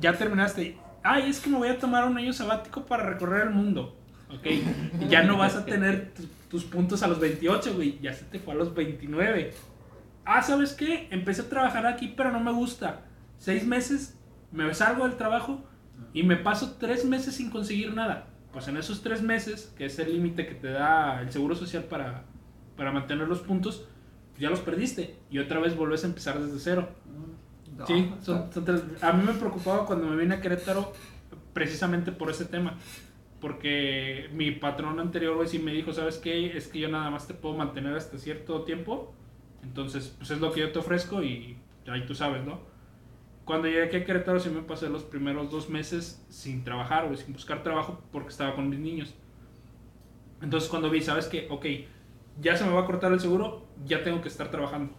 ya terminaste. Ay, es que me voy a tomar un año sabático para recorrer el mundo. Ok, y ya no vas a tener tu- tus puntos a los 28, güey. Ya se te fue a los 29. Ah, ¿sabes qué? Empecé a trabajar aquí, pero no me gusta. Seis meses, me salgo del trabajo y me paso tres meses sin conseguir nada. Pues en esos tres meses, que es el límite que te da el seguro social para, para mantener los puntos, ya los perdiste. Y otra vez volvés a empezar desde cero. No, sí, o son, sea, son tres. A mí me preocupaba cuando me vine a Querétaro precisamente por ese tema. Porque mi patrón anterior, güey, sí me dijo, ¿sabes qué? Es que yo nada más te puedo mantener hasta cierto tiempo. Entonces, pues es lo que yo te ofrezco y ahí tú sabes, ¿no? Cuando llegué aquí a Querétaro sí me pasé los primeros dos meses sin trabajar, güey, sin buscar trabajo porque estaba con mis niños. Entonces cuando vi, ¿sabes qué? Ok, ya se me va a cortar el seguro, ya tengo que estar trabajando.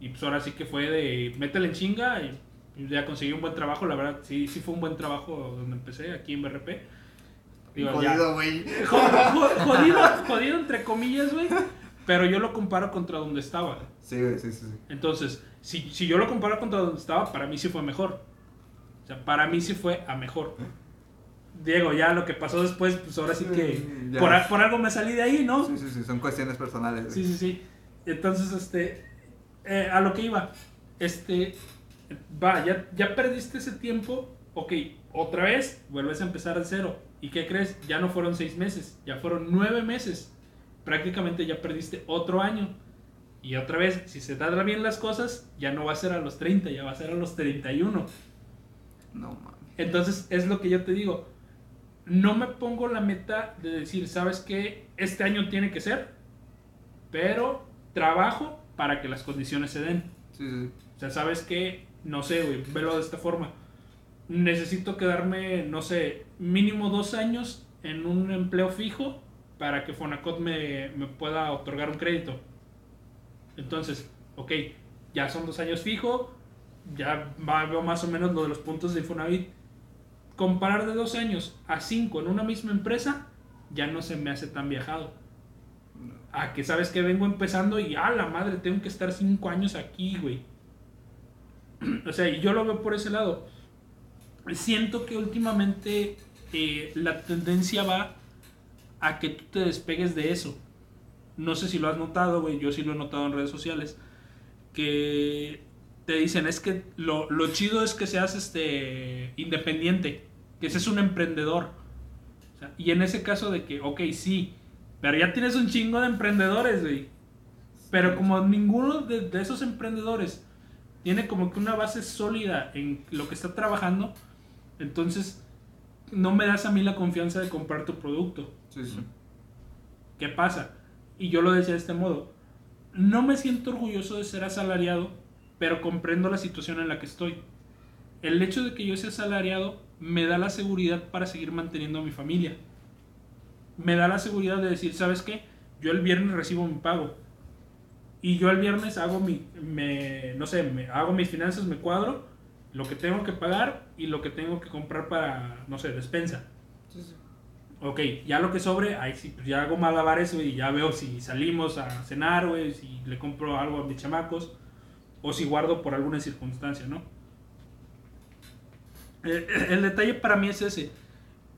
Y pues ahora sí que fue de métele en chinga y y ya conseguí un buen trabajo, la verdad, sí, sí fue un buen trabajo donde empecé, aquí en BRP. Digo, Jodido, güey. Jo- jo- jodido, jodido entre comillas, güey. Pero yo lo comparo contra donde estaba. Sí, güey, sí, sí, sí. Entonces, si, si yo lo comparo contra donde estaba, para mí sí fue mejor. O sea, para mí sí fue a mejor. Diego, ya lo que pasó después, pues ahora sí que por, por algo me salí de ahí, ¿no? Sí, sí, sí, son cuestiones personales, güey. Sí, sí, sí. Entonces, este, eh, a lo que iba, este, va, ya, ya perdiste ese tiempo, ok, otra vez vuelves a empezar de cero. ¿Y qué crees? Ya no fueron seis meses, ya fueron nueve meses. Prácticamente ya perdiste otro año. Y otra vez, si se dan bien las cosas, ya no va a ser a los 30, ya va a ser a los 31. No, mames. Entonces, es lo que yo te digo. No me pongo la meta de decir, ¿sabes qué? Este año tiene que ser, pero trabajo para que las condiciones se den. Sí, sí. O sea, ¿sabes qué? No sé, güey, velo de esta forma. Necesito quedarme, no sé, mínimo dos años en un empleo fijo para que Fonacot me, me pueda otorgar un crédito. Entonces, ok, ya son dos años fijo, ya veo más o menos lo de los puntos de Infonavit. Comparar de dos años a cinco en una misma empresa ya no se me hace tan viajado. A que sabes que vengo empezando y a la madre, tengo que estar cinco años aquí, güey. O sea, y yo lo veo por ese lado. Siento que últimamente eh, la tendencia va a que tú te despegues de eso. No sé si lo has notado, güey, yo sí lo he notado en redes sociales. Que te dicen, es que lo, lo chido es que seas este, independiente, que seas un emprendedor. Y en ese caso de que, ok, sí, pero ya tienes un chingo de emprendedores, güey. Pero como ninguno de, de esos emprendedores tiene como que una base sólida en lo que está trabajando, entonces no me das a mí la confianza de comprar tu producto. Sí, sí. ¿Qué pasa? Y yo lo decía de este modo. No me siento orgulloso de ser asalariado, pero comprendo la situación en la que estoy. El hecho de que yo sea asalariado me da la seguridad para seguir manteniendo a mi familia. Me da la seguridad de decir, ¿sabes qué? Yo el viernes recibo mi pago. Y yo el viernes hago mi, me, no sé, me, hago mis finanzas, me cuadro, lo que tengo que pagar y lo que tengo que comprar para, no sé, despensa. Sí, sí. Ok, ya lo que sobre, ahí sí, pues ya hago malabares, y ya veo si salimos a cenar, güey, si le compro algo a mis chamacos, o si guardo por alguna circunstancia, ¿no? Eh, El, detalle para mí es ese,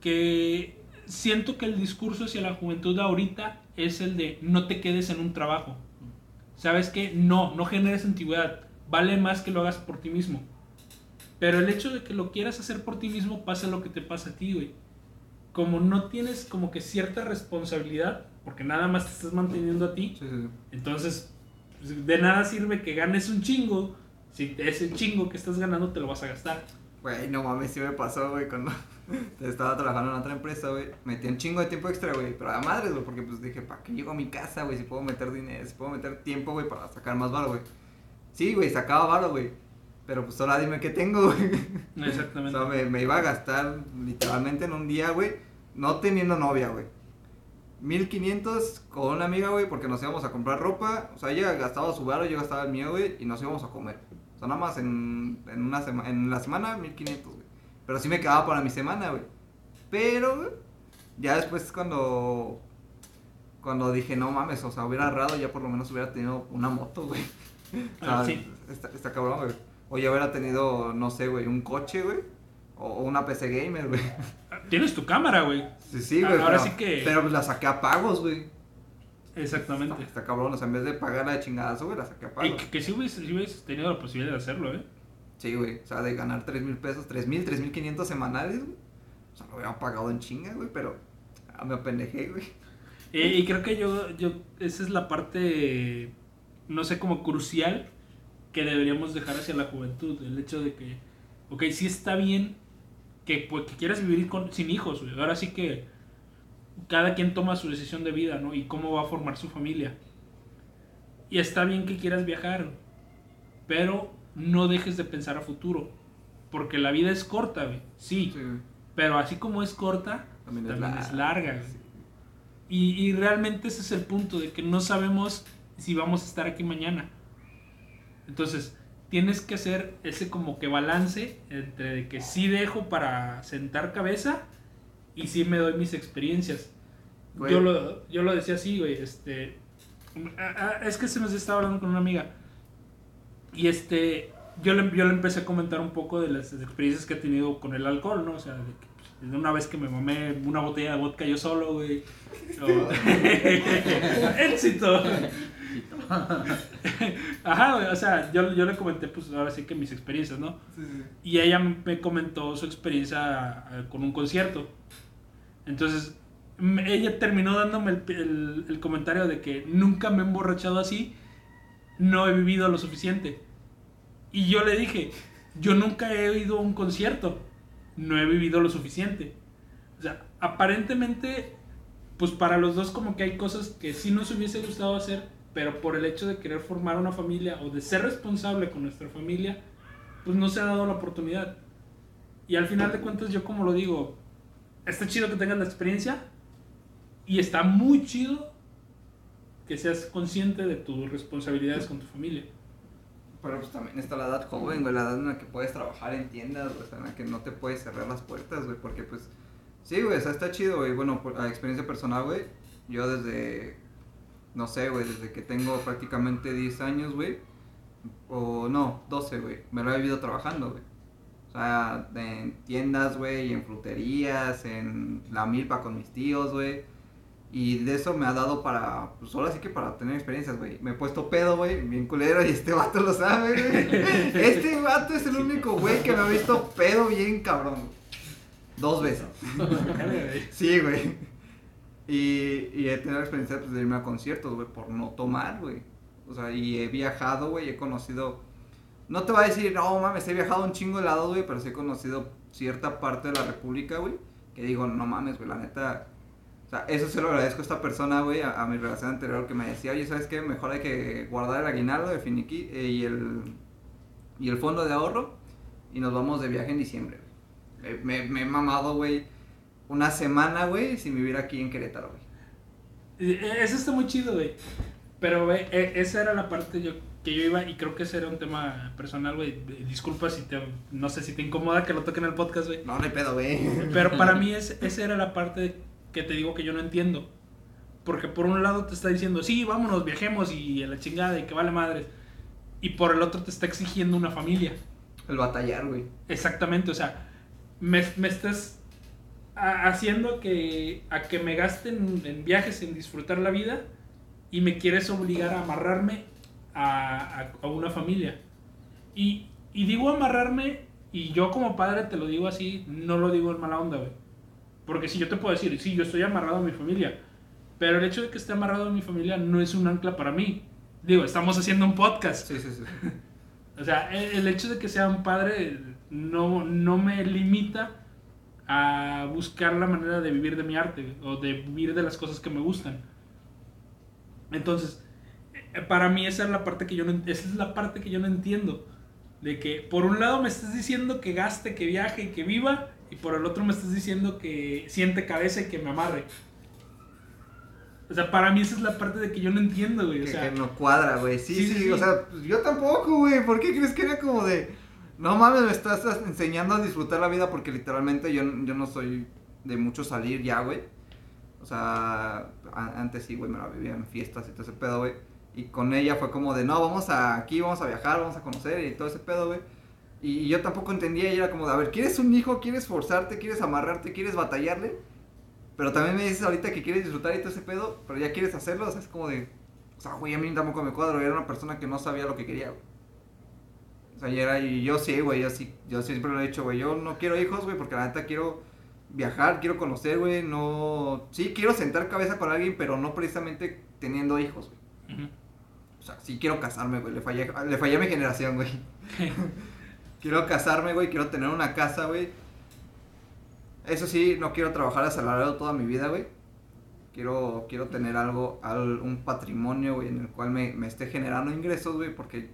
que siento que el discurso hacia la juventud de ahorita es el de no te quedes en un trabajo. ¿Sabes qué? No, no generes antigüedad. Vale más que lo hagas por ti mismo. Pero el hecho de que lo quieras hacer por ti mismo pasa lo que te pasa a ti, güey. Como no tienes como que cierta responsabilidad, porque nada más te estás manteniendo a ti, Sí, sí. entonces pues, de nada sirve que ganes un chingo si ese chingo que estás ganando te lo vas a gastar. Güey, no mames, sí me pasó, güey, cuando estaba trabajando en otra empresa, güey. Metí un chingo de tiempo extra, güey. Pero a madres, güey, porque pues dije, ¿para qué llego a mi casa, güey? Si puedo meter dinero, si puedo meter tiempo, güey, para sacar más varo, güey. Sí, güey, sacaba varo, güey. Pero pues ahora dime qué tengo, güey. O Exactamente. sea, me, me iba a gastar literalmente en un día, güey, no teniendo novia, güey. 1500 con una amiga, güey, porque nos íbamos a comprar ropa. O sea, ella gastaba su varo, yo gastaba el mío, güey, y nos íbamos a comer. O sea, nada más en, en, una sema- en la semana, 1500, güey. Pero sí me quedaba para mi semana, güey. Pero, güey, ya después cuando. Cuando dije, no mames, o sea, hubiera ahorrado, ya por lo menos hubiera tenido una moto, güey. O sea, Ah, sí. está, está cabrón, güey. O ya hubiera tenido, no sé, güey, un coche, güey. O o una PC gamer, güey. Tienes tu cámara, güey. Sí, sí, güey. Ahora pero, sí que- Pero pues la saqué a pagos, güey. Exactamente. Está, está cabrón, o sea, en vez de pagar la chingadazo, güey, la saqué a Y pagos. que, que sí hubieses, sí hubieses tenido la posibilidad de hacerlo, ¿eh? Sí, güey. O sea, de ganar 3 mil pesos, 3 mil, 3 mil 500 semanales, güey. O sea, lo hubiera pagado en chinga, güey, pero ah, me apendejé, güey. Y, y creo que yo, yo, esa es la parte, no sé, como crucial que deberíamos dejar hacia la juventud. El hecho de que, ok, sí está bien que, pues, que quieras vivir con, sin hijos, güey. Ahora sí que cada quien toma su decisión de vida, ¿no? Y cómo va a formar su familia. Y está bien que quieras viajar, pero no dejes de pensar a futuro. Porque la vida es corta, güey. Sí, pero así como es corta, También también, es es, larga. larga. güey. Y, y realmente ese es el punto, de que no sabemos si vamos a estar aquí mañana. Entonces, tienes que hacer ese como que balance entre de que sí dejo para sentar cabeza y sí me doy mis experiencias. Güey. Yo lo, yo lo decía así, güey, este... ah, ah, Es que se me estaba hablando con una amiga. Y este... Yo le, yo le empecé a comentar un poco de las experiencias que he tenido con el alcohol, ¿no? O sea, de que, pues, una vez que me mamé una botella de vodka yo solo, güey. ¡Éxito! Ajá, güey, o sea, yo, yo le comenté, pues ahora sí que mis experiencias, ¿no? Sí, sí. Y ella me comentó su experiencia eh, con un concierto. Entonces, ella terminó dándome el, el- el comentario de que nunca me he emborrachado así, no he vivido lo suficiente. Y yo le dije, yo nunca he ido a un concierto, no he vivido lo suficiente. O sea, aparentemente, pues para los dos como que hay cosas que sí nos hubiese gustado hacer, pero por el hecho de querer formar una familia o de ser responsable con nuestra familia, pues no se ha dado la oportunidad. Y al final de cuentas yo como lo digo, está chido que tengas la experiencia y está muy chido que seas consciente de tus responsabilidades con tu familia. Pero pues también está la edad joven, güey, la edad en la que puedes trabajar en tiendas, güey, en la que no te puedes cerrar las puertas, güey, porque pues, sí, güey, o sea, está chido, güey, bueno, por la experiencia personal, güey, yo desde, no sé, güey, desde que tengo prácticamente 10 años, güey, o no, 12, güey, me lo he vivido trabajando, güey. O sea, en tiendas, güey, en fruterías, en la milpa con mis tíos, güey. Y de eso me ha dado para, pues ahora sí que para tener experiencias, güey. Me he puesto pedo, güey, bien culero, y este vato lo sabe, güey. Este vato es el único güey que me ha visto pedo bien cabrón. Dos veces. Sí, güey. Y, y he tenido la experiencia pues, de irme a conciertos, güey, por no tomar, güey. O sea, y he viajado, güey, he conocido... No te voy a decir, no mames, he viajado un chingo de lados, güey, pero sí he conocido cierta parte de la república, güey. Que digo, no mames, güey, la neta... O sea, eso se lo agradezco a esta persona, güey, a, a mi relación anterior que me decía, oye, ¿sabes qué? Mejor hay que guardar el aguinaldo de finiqui eh, y, el, y el fondo de ahorro y nos vamos de viaje en diciembre, güey. Eh, Me, me he mamado, güey, una semana, güey, sin vivir aquí en Querétaro, güey. Eh, Eso está muy chido, güey. Pero, güey, e- esa era la parte yo, que yo iba y creo que ese era un tema personal, güey. Disculpa si te, no sé si te incomoda que lo toque en el podcast, güey. No, no hay pedo, güey. Pero para mí es, esa era la parte que te digo que yo no entiendo. Porque por un lado te está diciendo, sí, vámonos, viajemos y a la chingada y que vale madres. Y por el otro te está exigiendo una familia. El batallar, güey. Exactamente, o sea, me, me estás haciendo que, a que me gasten en viajes, en disfrutar la vida, y me quieres obligar a amarrarme a, a- a una familia. Y, y digo amarrarme, y yo como padre te lo digo así, no lo digo en mala onda, güey. Porque si yo te puedo decir, sí, yo estoy amarrado a mi familia, pero el hecho de que esté amarrado a mi familia no es un ancla para mí. Digo, estamos haciendo un podcast. Sí, sí, sí. O sea, el, el hecho de que sea un padre no, no me limita a buscar la manera de vivir de mi arte o de vivir de las cosas que me gustan. Entonces, eh, para mí esa es la parte que yo no, esa es la parte que yo no entiendo. De que por un lado me estás diciendo que gaste, que viaje y que viva, y por el otro me estás diciendo que siente cabeza y que me amarre. O sea, para mí esa es la parte de que yo no entiendo, güey. O Que, sea, que no cuadra, güey. Sí, Sí, sí, sí, sí. O sea, pues, yo tampoco, güey. ¿Por qué crees que era como de... No mames, me estás enseñando a disfrutar la vida porque literalmente yo, yo no soy de mucho salir ya, güey. O sea, antes sí, güey, me la vivía en fiestas y todo ese pedo, güey. Y con ella fue como de, no, vamos a aquí, vamos a viajar, vamos a conocer y todo ese pedo, güey. Y, y yo tampoco entendía, y era como de, a ver, ¿quieres un hijo? ¿Quieres forzarte? ¿Quieres amarrarte? ¿Quieres batallarle? Pero también me dices ahorita que quieres disfrutar y todo ese pedo, pero ya quieres hacerlo, o sea, es como de... O sea, güey, a mí tampoco me cuadro, era una persona que no sabía lo que quería, güey. O sea, y era, y yo sí, güey, yo sí, yo siempre lo he dicho, güey, yo no quiero hijos, güey, porque la neta quiero viajar, quiero conocer, güey, no... Sí, quiero sentar cabeza con alguien, pero no precisamente teniendo hijos, güey. ujú. O sea, sí quiero casarme, güey, le fallé, le fallé a mi generación, güey. quiero casarme, güey, quiero tener una casa, güey. Eso sí, no quiero trabajar asalariado toda mi vida, güey. Quiero, quiero tener algo, al- un patrimonio, güey, en el cual me, me esté generando ingresos, güey, porque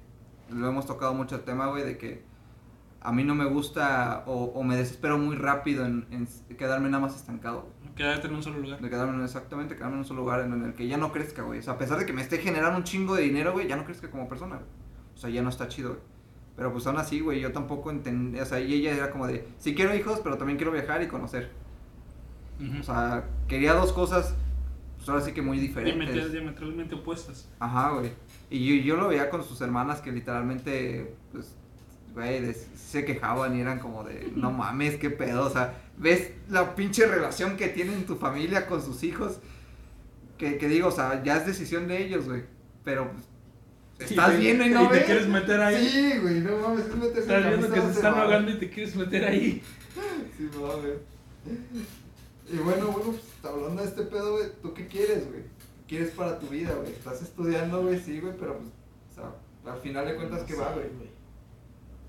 lo hemos tocado mucho el tema, güey, de que a mí no me gusta o, o me desespero muy rápido en, en quedarme nada más estancado, güey. Quédate en un solo lugar. De quedarme en- exactamente, quedarme en un solo lugar en el que ya no crezca, güey. O sea, a pesar de que me esté generando un chingo de dinero, güey, ya no crezca como persona, güey. O sea, ya no está chido, güey. Pero pues aún así, güey, yo tampoco entendía, o sea, y ella era como de, sí quiero hijos, pero también quiero viajar y conocer. Ujú. O sea, quería dos cosas, pues ahora sí que muy diferentes. diametralmente opuestas. Ajá, güey. Y yo, yo lo veía con sus hermanas que literalmente, pues, güey, se quejaban y eran como de, no mames, qué pedo. O sea, ves la pinche relación que tienen tu familia con sus hijos. Que, que digo, o sea, ya es decisión de ellos, güey. Pero, pues, estás viendo y y te quieres meter ahí. Sí, güey, no mames, es meterse Estás en viendo que se están ahogando y te quieres meter ahí. Sí, mames. Y bueno, bueno, pues hablando de este pedo, güey, ¿tú qué quieres, güey? ¿Qué quieres para tu vida, güey? Estás estudiando, güey, sí, güey, pero pues, o sea, al final de cuentas, ¿qué va, güey?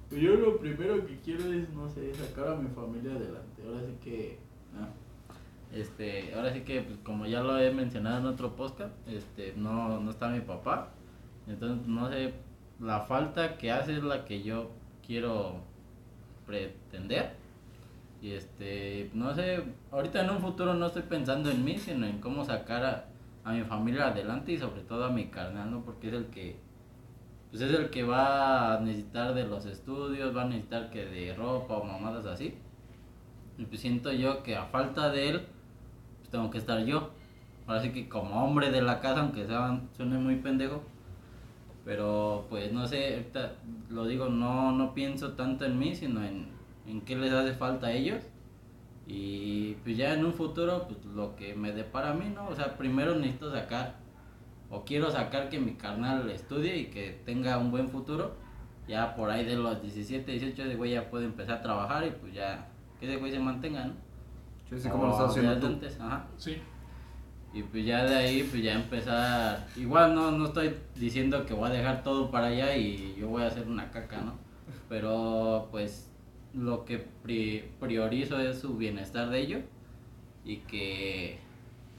Pues yo lo primero que quiero es, no sé, sacar a mi familia adelante. Ahora sí que. ah, Este, ahora sí que, pues, como ya lo he mencionado en otro podcast, este, no, no está mi papá. Entonces, no sé, la falta que hace es la que yo quiero pretender. Y este, no sé, ahorita en un futuro no estoy pensando en mí, sino en cómo sacar a, a mi familia adelante y sobre todo a mi carnal, ¿no? Porque es el que, pues es el que va a necesitar de los estudios, va a necesitar que de ropa o mamadas así. Y pues siento yo que a falta de él, pues tengo que estar yo. Ahora sí que como hombre de la casa, aunque sea, suene muy pendejo. Pero pues no sé, ahorita lo digo, no, no pienso tanto en mí, sino en, en qué les hace falta a ellos. Y pues ya en un futuro, pues lo que me depara a mí, ¿no? O sea, primero necesito sacar, o quiero sacar que mi carnal estudie y que tenga un buen futuro. Ya por ahí de los 17, 18, ese güey ya puede empezar a trabajar y pues ya que ese güey se mantenga, ¿no? Yo sé cómo lo estás O haciendo ya tú. antes, ajá. Sí. Y pues ya de ahí, pues ya empezar. Igual no, no estoy diciendo que voy a dejar todo para allá y yo voy a hacer una caca, ¿no? Pero pues lo que pri- priorizo es su bienestar de ellos y que.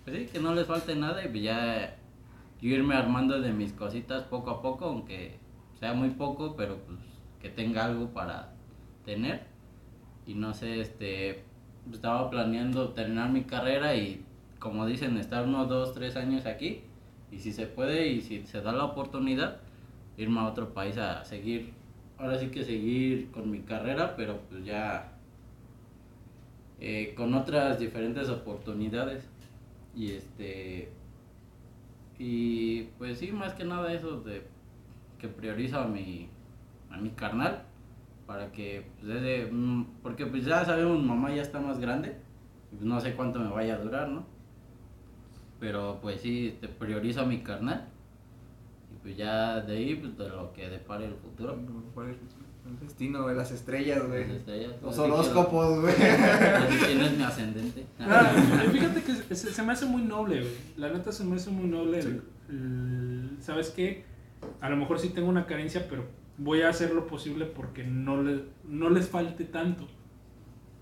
Pues sí, que no les falte nada y pues ya yo irme armando de mis cositas poco a poco, aunque sea muy poco, pero pues que tenga algo para tener. Y no sé, este. Estaba planeando terminar mi carrera y como dicen, estar unos dos, tres años aquí Y si se puede y si se da la oportunidad, irme a otro país a seguir, ahora sí que seguir con mi carrera, pero pues ya eh, con otras diferentes oportunidades. Y este. Y pues sí, más que nada eso de que priorizo a mi, a mi carnal para que pues ese, mm, porque pues ya sabemos mamá ya está más grande pues no sé cuánto me vaya a durar no pero pues sí te priorizo a mi carnal y pues ya de ahí pues de lo que depare el futuro El destino, güey, las estrellas, güey. Las estrellas, Los así horóscopos, güey. quién es mi ascendente Ah, fíjate que se, se me hace muy noble, güey. La neta se me hace muy noble. el- el- ¿Sabes qué? A lo mejor sí tengo una carencia, pero voy a hacer lo posible porque no, le, no les falte tanto.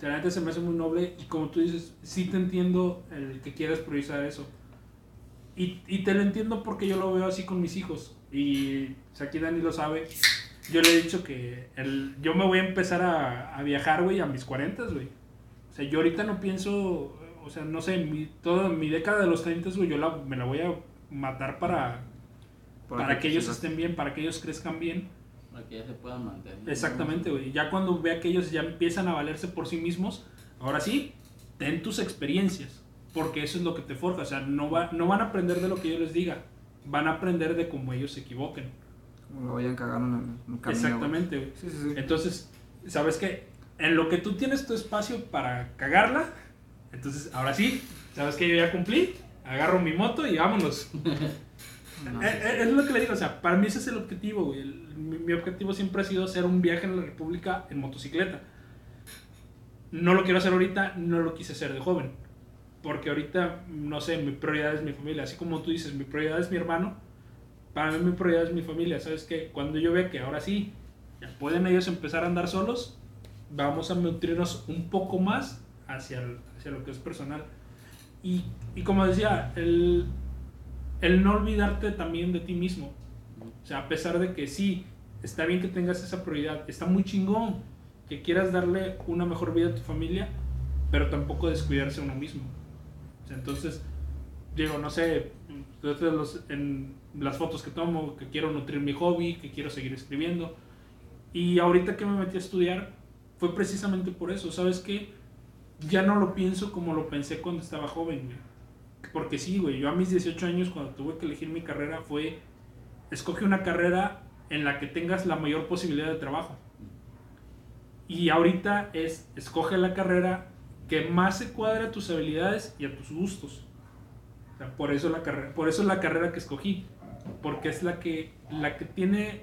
La neta se me hace muy noble y como tú dices, sí te entiendo el que quieras priorizar eso. Y, y te lo entiendo porque yo lo veo así con mis hijos. Y o sea, aquí Dani lo sabe. Yo le he dicho que el, yo me voy a empezar a, a viajar, güey, a mis 40, güey. O sea, yo ahorita no pienso, o sea, no sé, mi, toda mi década de los 30, güey, yo la, me la voy a matar para, para, que ellos estén bien, para que ellos crezcan bien. para que ya se puedan mantener Exactamente, güey. Ya cuando vea que ellos ya empiezan a valerse por sí mismos, ahora sí, ten tus experiencias, porque eso es lo que te forja. O sea, no, va, no van a aprender de lo que yo les diga, van a aprender de cómo ellos se equivoquen. Como lo vayan cagando en el, camino. Exactamente, güey. Sí, sí, sí. Entonces, ¿sabes qué? En lo que tú tienes tu espacio para cagarla, entonces ahora sí, ¿sabes qué? Yo ya cumplí, agarro mi moto y vámonos. No, Eh, eh, es lo que le digo, o sea, para mí ese es el objetivo, güey. El- mi, mi objetivo siempre ha sido hacer un viaje en la República en motocicleta. No lo quiero hacer ahorita, no lo quise hacer de joven. Porque ahorita, no sé, mi prioridad es mi familia. Así como tú dices, mi prioridad es mi hermano. Para mí mi prioridad es mi familia. ¿Sabes qué? Cuando yo vea que ahora sí, ya pueden ellos empezar a andar solos, vamos a nutrirnos un poco más hacia, hacia lo que es personal. Y, y como decía, el, el no olvidarte también de ti mismo. O sea, a pesar de que sí, está bien que tengas esa prioridad, está muy chingón que quieras darle una mejor vida a tu familia, pero tampoco descuidarse a uno mismo. Entonces, digo, no sé, en las fotos que tomo, que quiero nutrir mi hobby, que quiero seguir escribiendo. Y ahorita que me metí a estudiar, fue precisamente por eso, ¿sabes qué? Ya no lo pienso como lo pensé cuando estaba joven, güey. Porque sí, güey, yo a mis 18 años cuando tuve que elegir mi carrera fue, escoge una carrera en la que tengas la mayor posibilidad de trabajo. Y ahorita es, escoge la carrera que más se cuadre a tus habilidades y a tus gustos. O sea, por eso la carrera, por eso es la carrera que escogí, porque es la que, la que tiene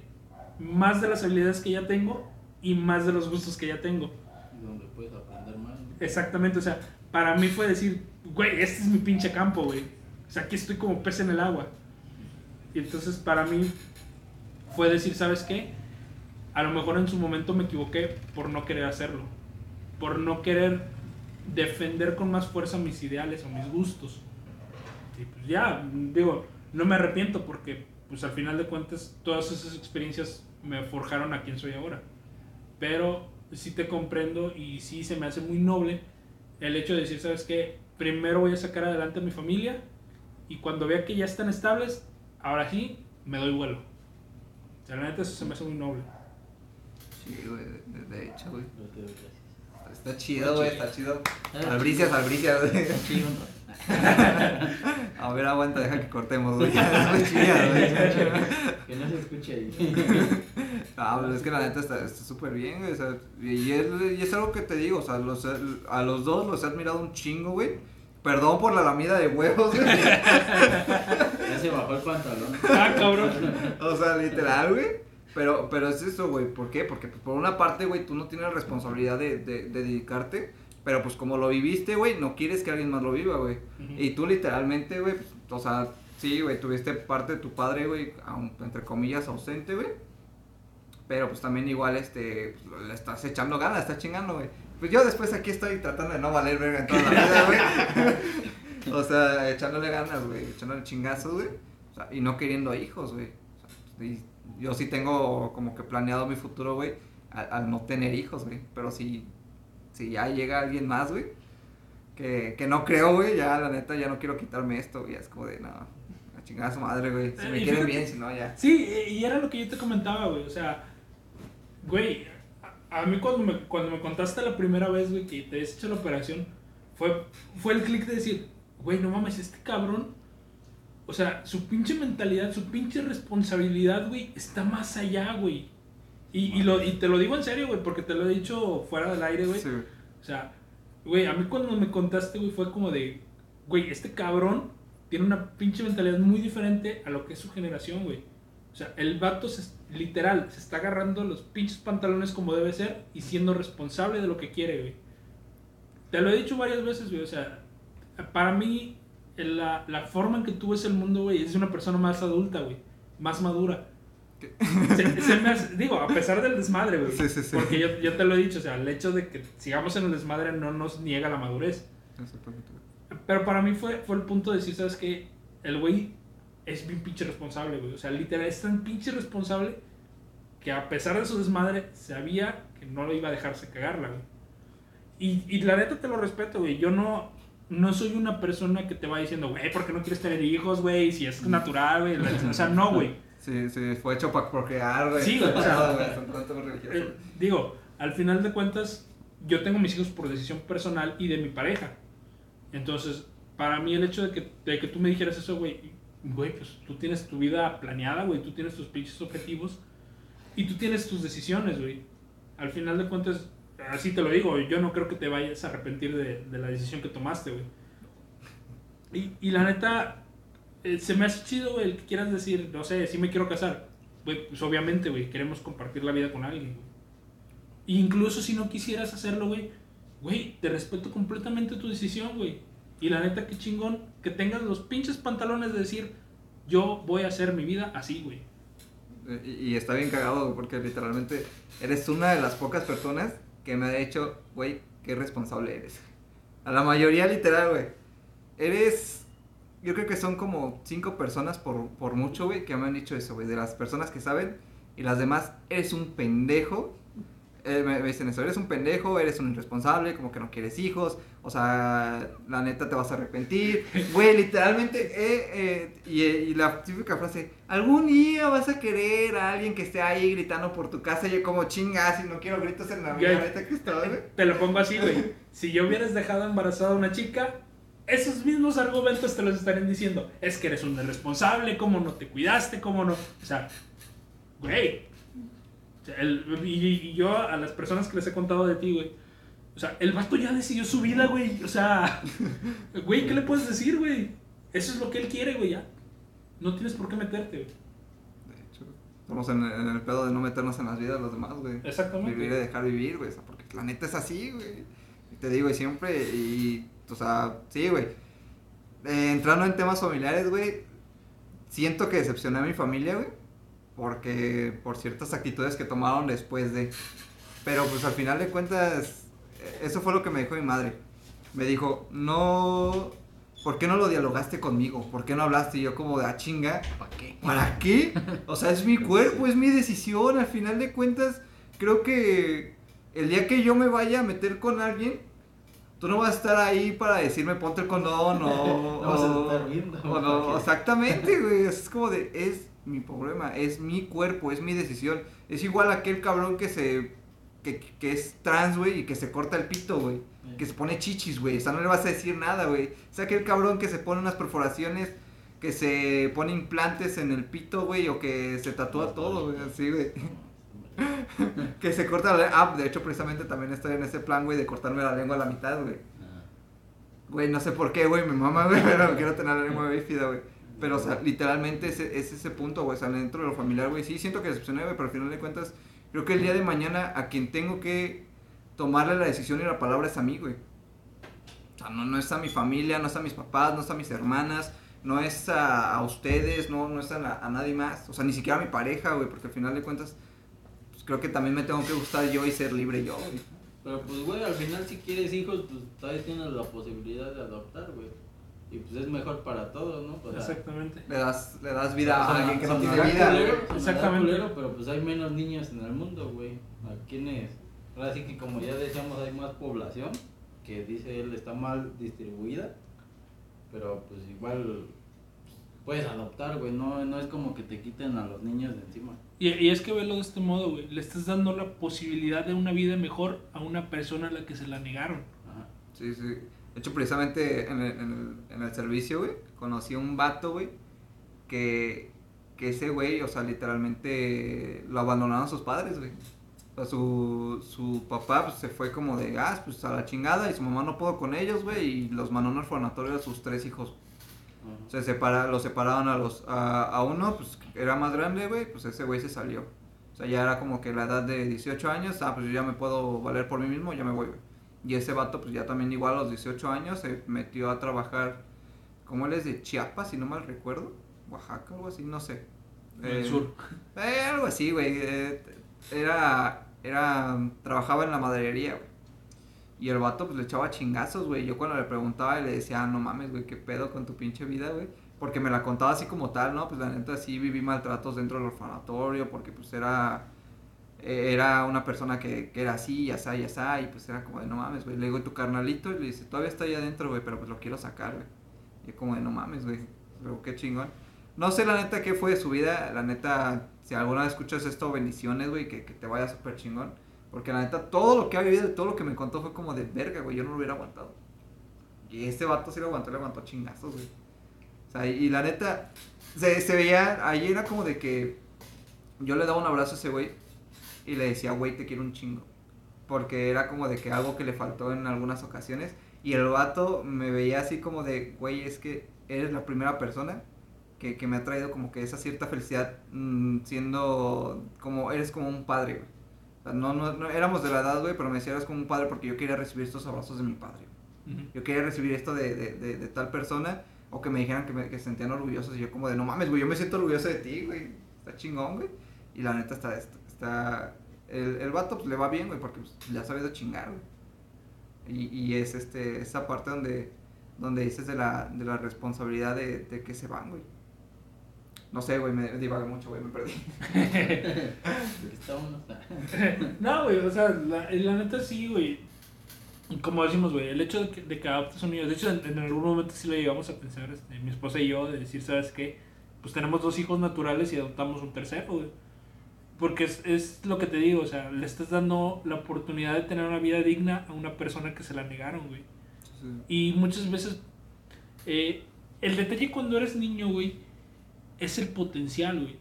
más de las habilidades que ya tengo y más de los gustos que ya tengo. donde puedes aprender más. Exactamente, o sea, para mí fue decir, güey, este es mi pinche campo, güey. O sea, aquí estoy como pez en el agua. Y entonces para mí fue decir, ¿sabes qué? A lo mejor en su momento me equivoqué por no querer hacerlo. Por no querer defender con más fuerza mis ideales o mis gustos. Y pues ya, digo, no me arrepiento porque pues al final de cuentas todas esas experiencias me forjaron a quien soy ahora. Pero sí te comprendo y sí se me hace muy noble el hecho de decir, ¿sabes qué? Primero voy a sacar adelante a mi familia y cuando vea que ya están estables, ahora sí, me doy vuelo. O sea, la neta eso se me hace muy noble. Sí, güey, de, hecho, güey. Pero te doy gracias. Está chido, güey, está chido. Ah. Albricias, albricias, güey. A ver, aguanta, deja que cortemos, güey. Que no se escuche ahí. Ah, pues es que la neta está está súper bien, güey. O sea, y, es, y es algo que te digo, o sea, los, a los dos los he admirado un chingo, güey. Perdón por la lamida de huevos, güey. Ya se bajó el pantalón. Ah, cabrón. O sea, literal, güey. Pero, pero es eso, güey. ¿Por qué? Porque pues, por una parte, güey, tú no tienes la responsabilidad de, de, de dedicarte. Pero pues como lo viviste, güey, no quieres que alguien más lo viva, güey. Y tú literalmente, güey, pues, o sea, sí, güey, tuviste parte de tu padre, güey, entre comillas, ausente, güey. Pero pues también igual, este, pues, le estás echando ganas, estás chingando, güey. Pues yo después aquí estoy tratando de no valer verga en toda la vida, güey. o sea, echándole ganas, güey, echándole chingazos, güey. O sea, y no queriendo hijos, güey. O sea, y yo sí tengo como que planeado mi futuro, güey, al, al no tener hijos, güey. Pero si, si ya llega alguien más, güey, que, que no creo, güey, ya la neta ya no quiero quitarme esto, güey. Es como de, no, A chingar a su madre, güey. Si me y quieren fíjate- bien, si no, ya. Sí, y era lo que yo te comentaba, güey. O sea, güey, a, a mí cuando me, cuando me contaste la primera vez, güey, que te habías hecho la operación, fue, fue el clic de decir, güey, no mames, este cabrón, o sea, su pinche mentalidad, su pinche responsabilidad, güey, está más allá, güey. Y, y, lo, y te lo digo en serio, güey, porque te lo he dicho fuera del aire, güey. Sí. O sea, güey, a mí cuando me contaste, güey, fue como de, güey, este cabrón tiene una pinche mentalidad muy diferente a lo que es su generación, güey. O sea, el vato se, literal se está agarrando los pinches pantalones como debe ser y siendo responsable de lo que quiere, güey. Te lo he dicho varias veces, güey. O sea, para mí, la, la forma en que tú ves el mundo, güey, es una persona más adulta, güey. Más madura. Se- se me hace- digo, a pesar del desmadre, güey. Sí, sí, sí. Porque yo, yo te lo he dicho, o sea, el hecho de que sigamos en el desmadre no nos niega la madurez. Exactamente. Pero para mí fue, fue el punto de decir, ¿sabes qué? El güey es bien pinche responsable, güey. O sea, literal es tan pinche responsable que a pesar de su desmadre, sabía que no lo iba a dejarse cagarla, güey. Y, y la neta te lo respeto, güey. Yo no, no soy una persona que te va diciendo, güey, ¿por qué no quieres tener hijos, güey? Si es natural, güey. O sea, no, güey. Sí, sí, fue hecho para procrear, güey. Sí, güey, o sea. Eh, digo, al final de cuentas, yo tengo mis hijos por decisión personal y de mi pareja. Entonces, para mí el hecho de que, de que tú me dijeras eso, güey, güey, pues tú tienes tu vida planeada, güey, tú tienes tus pinches objetivos y tú tienes tus decisiones, güey. Al final de cuentas, así te lo digo, yo no creo que te vayas a arrepentir de, de la decisión que tomaste, güey. Y, y la neta, eh, se me hace chido, güey, el que quieras decir, no sé, sí me quiero casar. Güey, pues obviamente, güey, queremos compartir la vida con alguien, güey. Incluso si no quisieras hacerlo, güey, güey, te respeto completamente tu decisión, güey. Y la neta, qué chingón que tengas los pinches pantalones de decir, yo voy a hacer mi vida así, güey. Eh, Y, y está bien cagado, porque literalmente eres una de las pocas personas que me ha dicho, güey, qué responsable eres. A la mayoría, literal, güey. Eres. Yo creo que son como cinco personas por, por mucho, güey, que me han dicho eso, güey. De las personas que saben y las demás, eres un pendejo. Eh, me, me dicen eso, eres un pendejo, eres un irresponsable, como que no quieres hijos, o sea, la neta te vas a arrepentir. Güey, literalmente, eh, eh, y, y la típica frase, algún día vas a querer a alguien que esté ahí gritando por tu casa, y yo como chingas, y no quiero gritos en la vida, neta que güey. Te lo pongo así, güey. Si yo hubieras dejado embarazada a una chica, esos mismos argumentos te los estarían diciendo. Es que eres un irresponsable, cómo no te cuidaste, cómo no. O sea, güey. O sea, el- y, y yo a las personas que les he contado de ti, güey. O sea, el vato ya decidió su vida, güey. O sea, güey, ¿qué le puedes decir, güey? Eso es lo que él quiere, güey, ya. No tienes por qué meterte, güey. De hecho, estamos en, en el pedo de no meternos en las vidas de los demás, güey. Exactamente. Vivir y dejar vivir, güey, o sea, porque la neta es así, güey. Y te digo, y siempre, y, o sea, sí, güey. Eh, entrando en temas familiares, güey, siento que decepcioné a mi familia, güey, porque por ciertas actitudes que tomaron después de... Pero pues al final de cuentas, eh, eso fue lo que me dijo mi madre. Me dijo, no, ¿por qué no lo dialogaste conmigo? ¿Por qué no hablaste? Y yo como de, ah, chinga, ¿Para qué? ¿Para qué? O sea, es mi cuerpo, es mi decisión. Al final de cuentas, creo que el día que yo me vaya a meter con alguien, tú no vas a estar ahí para decirme ponte el condón o. No vas a estar viendo, o no, exactamente, güey. Es como de, es mi problema, es mi cuerpo, es mi decisión. Es igual aquel cabrón que se. que, que es trans, güey, y que se corta el pito, güey. Que se pone chichis, güey. O sea, no le vas a decir nada, güey. Es aquel cabrón que se pone unas perforaciones, que se pone implantes en el pito, güey, o que se tatúa todo, güey, así, güey. que se corta la Ah, de hecho, precisamente también estoy en ese plan, güey, de cortarme la lengua a la mitad, güey. Ah, Güey, no sé por qué, güey, mi mamá, güey, pero quiero tener la lengua bífida, güey. Pero, o sea, literalmente es ese punto, güey, o sea, dentro de lo familiar, güey, sí siento que decepcioné, güey, pero al final de cuentas, creo que el día de mañana a quien tengo que tomarle la decisión y la palabra es a mí, güey. O sea, no, no es a mi familia, no es a mis papás, no es a mis hermanas, no es a, ustedes, no, no es a nadie más. O sea, ni siquiera a mi pareja, güey, porque al final de cuentas, pues creo que también me tengo que gustar yo y ser libre yo, güey. Pero pues, güey, al final si quieres hijos, pues todavía tienes la posibilidad de adoptar, güey. Y pues es mejor para todos, ¿no? O sea, Exactamente. Le das, le das vida a sonará- alguien que no tiene vida, culero, Exactamente. culero, pero pues hay menos niños en el mundo, güey. ¿A quiénes? Ahora sí que como ya decíamos, hay más población, que dice él está mal distribuida, pero pues igual puedes adoptar, güey. No, no es como que te quiten a los niños de encima. Y, y es que velo de este modo, güey. Le estás dando la posibilidad de una vida mejor a una persona a la que se la negaron. Ajá. Sí, sí. De hecho, precisamente en el, en el, en el servicio, güey, conocí a un vato, güey, que, que ese güey, o sea, literalmente lo abandonaron sus padres, güey. O sea, su, su papá pues, se fue como de, ah, pues a la chingada, y su mamá no pudo con ellos, güey, y los mandó a un orfanatorio a sus tres hijos. Ajá. Se separa, los separaron a los a, a uno, pues era más grande, güey, pues ese güey se salió. O sea, ya era como que la edad de 18 años, ah, pues yo ya me puedo valer por mí mismo, ya me voy, güey. Y ese vato, pues ya también igual a los 18 años, se metió a trabajar, como él es de Chiapas, si no mal recuerdo, Oaxaca, algo así, no sé. En el sur. Eh, algo así, güey. eh, era, era, trabajaba en la maderería, güey. Y el vato pues le echaba chingazos, güey. Yo cuando le preguntaba le decía, "Ah, no mames, güey, qué pedo con tu pinche vida, güey. Porque me la contaba así como tal, ¿no? Pues la neta sí viví maltratos dentro del orfanatorio, porque pues era, eh, era una persona que, que era así, ya está, ya está, y pues era como de no mames, güey. Le digo, "¿Y tu carnalito, y le dice, todavía está ahí adentro, güey, pero pues lo quiero sacar, güey. Y como de no mames, güey. Luego, qué chingón. No sé la neta qué fue de su vida, la neta, si alguna vez escuchas esto, bendiciones, güey, que, que te vaya súper chingón. Porque la neta, todo lo que ha vivido, todo lo que me contó fue como de verga, güey, yo no lo hubiera aguantado. Y este vato sí lo aguantó, le aguantó chingazos, güey. O sea, y, y la neta, se, se veía, ahí era como de que yo le daba un abrazo a ese güey y le decía, güey, te quiero un chingo. Porque era como de que algo que le faltó en algunas ocasiones. Y el vato me veía así como de, güey, es que eres la primera persona que, que me ha traído como que esa cierta felicidad mm, siendo como, eres como un padre, güey. O sea, no, no, no éramos de la edad, güey, pero me decía, eres como un padre porque yo quería recibir estos abrazos de mi padre. Ujú. Yo quería recibir esto de, de, de, de tal persona o que me dijeran que, me, que se sentían orgullosos y yo como de, no mames, güey, yo me siento orgulloso de ti, güey. Está chingón, güey. Y la neta está, está, está- el, el vato pues le va bien, güey, porque pues, le ha sabido chingar, güey. Y, y es este, esa parte donde, donde dices de la, de la responsabilidad de, de que se van, güey. No sé, güey, me divagué mucho, güey, me perdí. Aquí está uno. No, güey, o sea, la, la neta sí, güey. Como decimos, güey, el hecho de que, de que adoptes un niño, de hecho, en, en algún momento sí lo llegamos a pensar, este, mi esposa y yo, de decir, ¿sabes qué? Pues tenemos dos hijos naturales y adoptamos un tercero, güey. Porque es, es lo que te digo, o sea, le estás dando la oportunidad de tener una vida digna a una persona que se la negaron, güey. Y muchas veces, eh, el detalle cuando eres niño, güey, es el potencial, güey.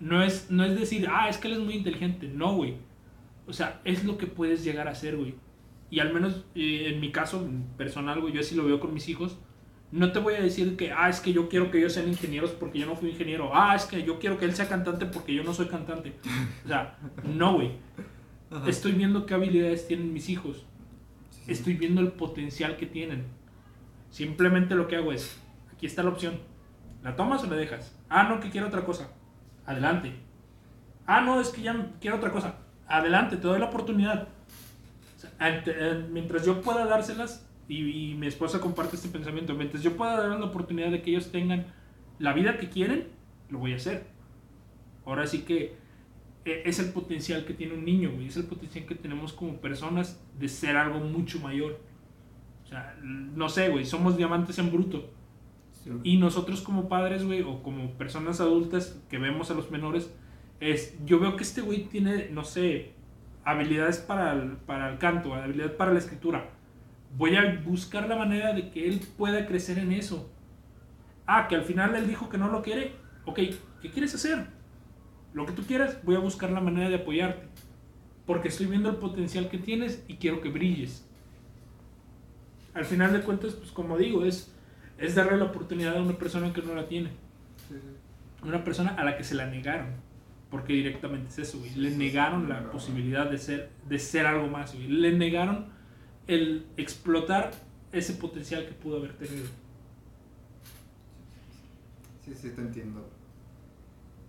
No es, no es decir, ah, es que él es muy inteligente. No, güey. O sea, es lo que puedes llegar a ser, güey. Y al menos eh, en mi caso personal, güey, yo así lo veo con mis hijos. No te voy a decir que, ah, es que yo quiero que ellos sean ingenieros porque yo no fui ingeniero. Ah, es que yo quiero que él sea cantante porque yo no soy cantante. O sea, no, güey. Estoy viendo qué habilidades tienen mis hijos. Sí. Estoy viendo el potencial que tienen. Simplemente lo que hago es, aquí está la opción. ¿La tomas o la dejas? Ah, no, que quiero otra cosa. Adelante. Ah, no, es que ya quiero otra cosa. Adelante, te doy la oportunidad. O sea, ante- eh, mientras yo pueda dárselas, y, y mi esposa comparte este pensamiento, mientras yo pueda darles la oportunidad de que ellos tengan la vida que quieren, lo voy a hacer. Ahora sí que eh, es el potencial que tiene un niño, güey. Es el potencial que tenemos como personas de ser algo mucho mayor. O sea, no sé, güey, somos diamantes en bruto. Sí. Y nosotros como padres, güey, o como personas adultas que vemos a los menores, es, yo veo que este güey tiene, no sé, habilidades para el, para el canto, habilidad para la escritura. Voy a buscar la manera de que él pueda crecer en eso. Ah, que al final él dijo que no lo quiere. Ok, ¿qué quieres hacer? Lo que tú quieras, voy a buscar la manera de apoyarte. Porque estoy viendo el potencial que tienes y quiero que brilles. Al final de cuentas, pues como digo, es, es darle la oportunidad a una persona que no la tiene. Una persona a la que se la negaron. Porque directamente es eso, güey. Le negaron la posibilidad de ser, de ser algo más, güey. Le negaron el explotar ese potencial que pudo haber tenido. Sí, sí, te entiendo.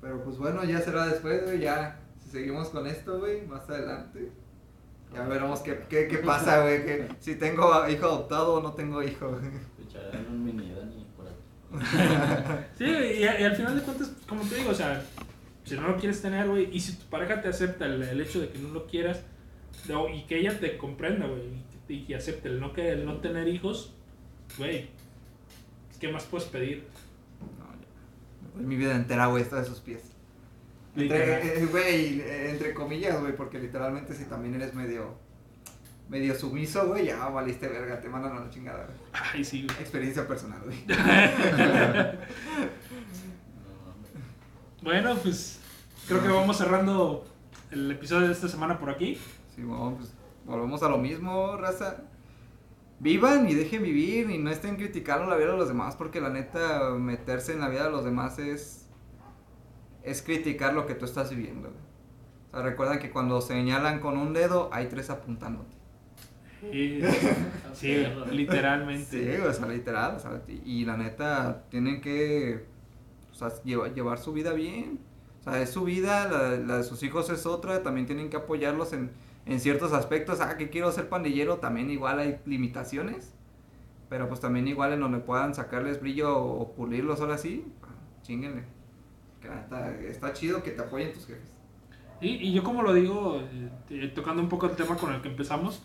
Pero pues bueno, ya será después, güey. Ya, si seguimos con esto, güey, más adelante. Ya veremos qué, qué, qué pasa, güey. que si tengo hijo adoptado o no tengo hijo. Escucharán un mini Dani por aquí. Sí, y, y al final de cuentas, como te digo, o sea, si no lo quieres tener, güey, y si tu pareja te acepta el, el hecho de que no lo quieras, y que ella te comprenda, güey, y, que- acepte el no, que, el no tener hijos, güey, ¿qué más puedes pedir? No, ya. mi vida entera, güey, está de sus pies. Entre, eh, güey, eh, entre comillas, güey, porque literalmente si también eres medio, medio sumiso, güey, ya valiste verga, te mandan a la chingada, güey. Ay, sí, güey. Experiencia personal, güey. Bueno, pues creo que vamos cerrando el episodio de esta semana por aquí. Sí, bueno, pues volvemos a lo mismo, raza. Vivan y dejen vivir y no estén criticando la vida de los demás porque la neta meterse en la vida de los demás es es criticar lo que tú estás viviendo. O sea, recuerdan que cuando señalan con un dedo hay tres apuntándote. Sí, sí, literalmente. Sí, o sea, literal, o sea, y la neta tienen que o sea, llevar, llevar su vida bien. O sea, es su vida, la, la de sus hijos es otra, también tienen que apoyarlos en, en ciertos aspectos. Ah, que quiero ser pandillero, también igual hay limitaciones. Pero pues también igual en donde puedan sacarles brillo o pulirlos ahora sí, chinguenle. Neta, está chido que te apoyen tus jefes. Y, y yo como lo digo, eh, tocando un poco el tema con el que empezamos,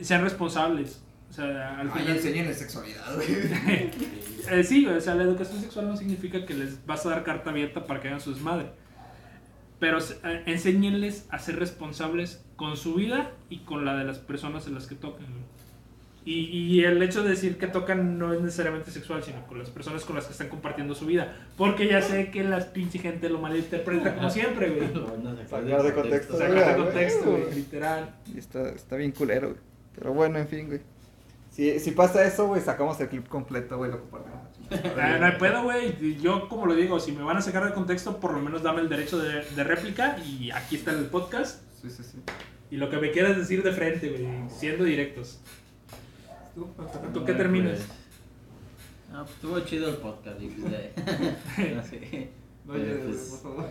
sean responsables. O sea, al final... enséñenle sexualidad, güey. Eh, sí, o sea, la educación sexual no significa que les vas a dar carta abierta para que hagan su desmadre. Pero eh, enséñenles a ser responsables con su vida y con la de las personas en las que tocan. Y, y el hecho de decir que tocan no es necesariamente sexual, sino con las personas con las que están compartiendo su vida. Porque ya sé que la pinche gente lo malinterpreta como siempre, güey. Sacar Sacar de contexto. Sacar de contexto, güey. güey, literal. Y está, está bien culero, güey. Pero bueno, en fin, güey. Si, si pasa eso, güey, sacamos el clip completo, güey, lo compartimos. Ah, no hay pedo, güey. Yo, como lo digo, si me van a sacar de contexto, por lo menos dame el derecho de, de réplica. Y aquí está el podcast. Sí, sí, sí. Y lo que me quieras decir de frente, güey, siendo directos. ¿Tú qué terminas? Ah, pues, estuvo chido el podcast, no sé. No, Pero, ya, pues, por favor.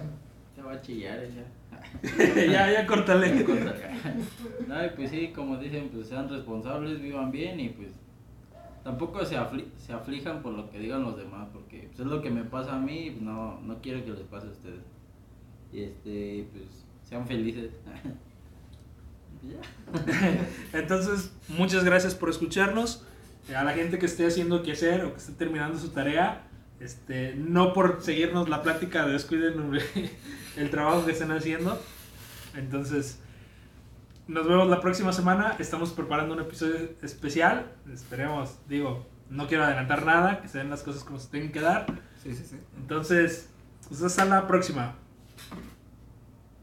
Va a chillar eh, ya. ya, ya. No, y pues sí, como dicen, pues sean responsables, vivan bien y pues tampoco se, afli- se aflijan por lo que digan los demás, porque pues, es lo que me pasa a mí y pues, no, no quiero que les pase a ustedes. Y este, pues sean felices. Entonces, muchas gracias por escucharnos. A la gente que esté haciendo qué hacer o que esté terminando su tarea, este, no por seguirnos la plática, descuiden el trabajo que están haciendo. Entonces, nos vemos la próxima semana. Estamos preparando un episodio especial. Esperemos, digo, no quiero adelantar nada, que se den las cosas como se tienen que dar. Sí, sí, sí. Entonces, pues hasta la próxima.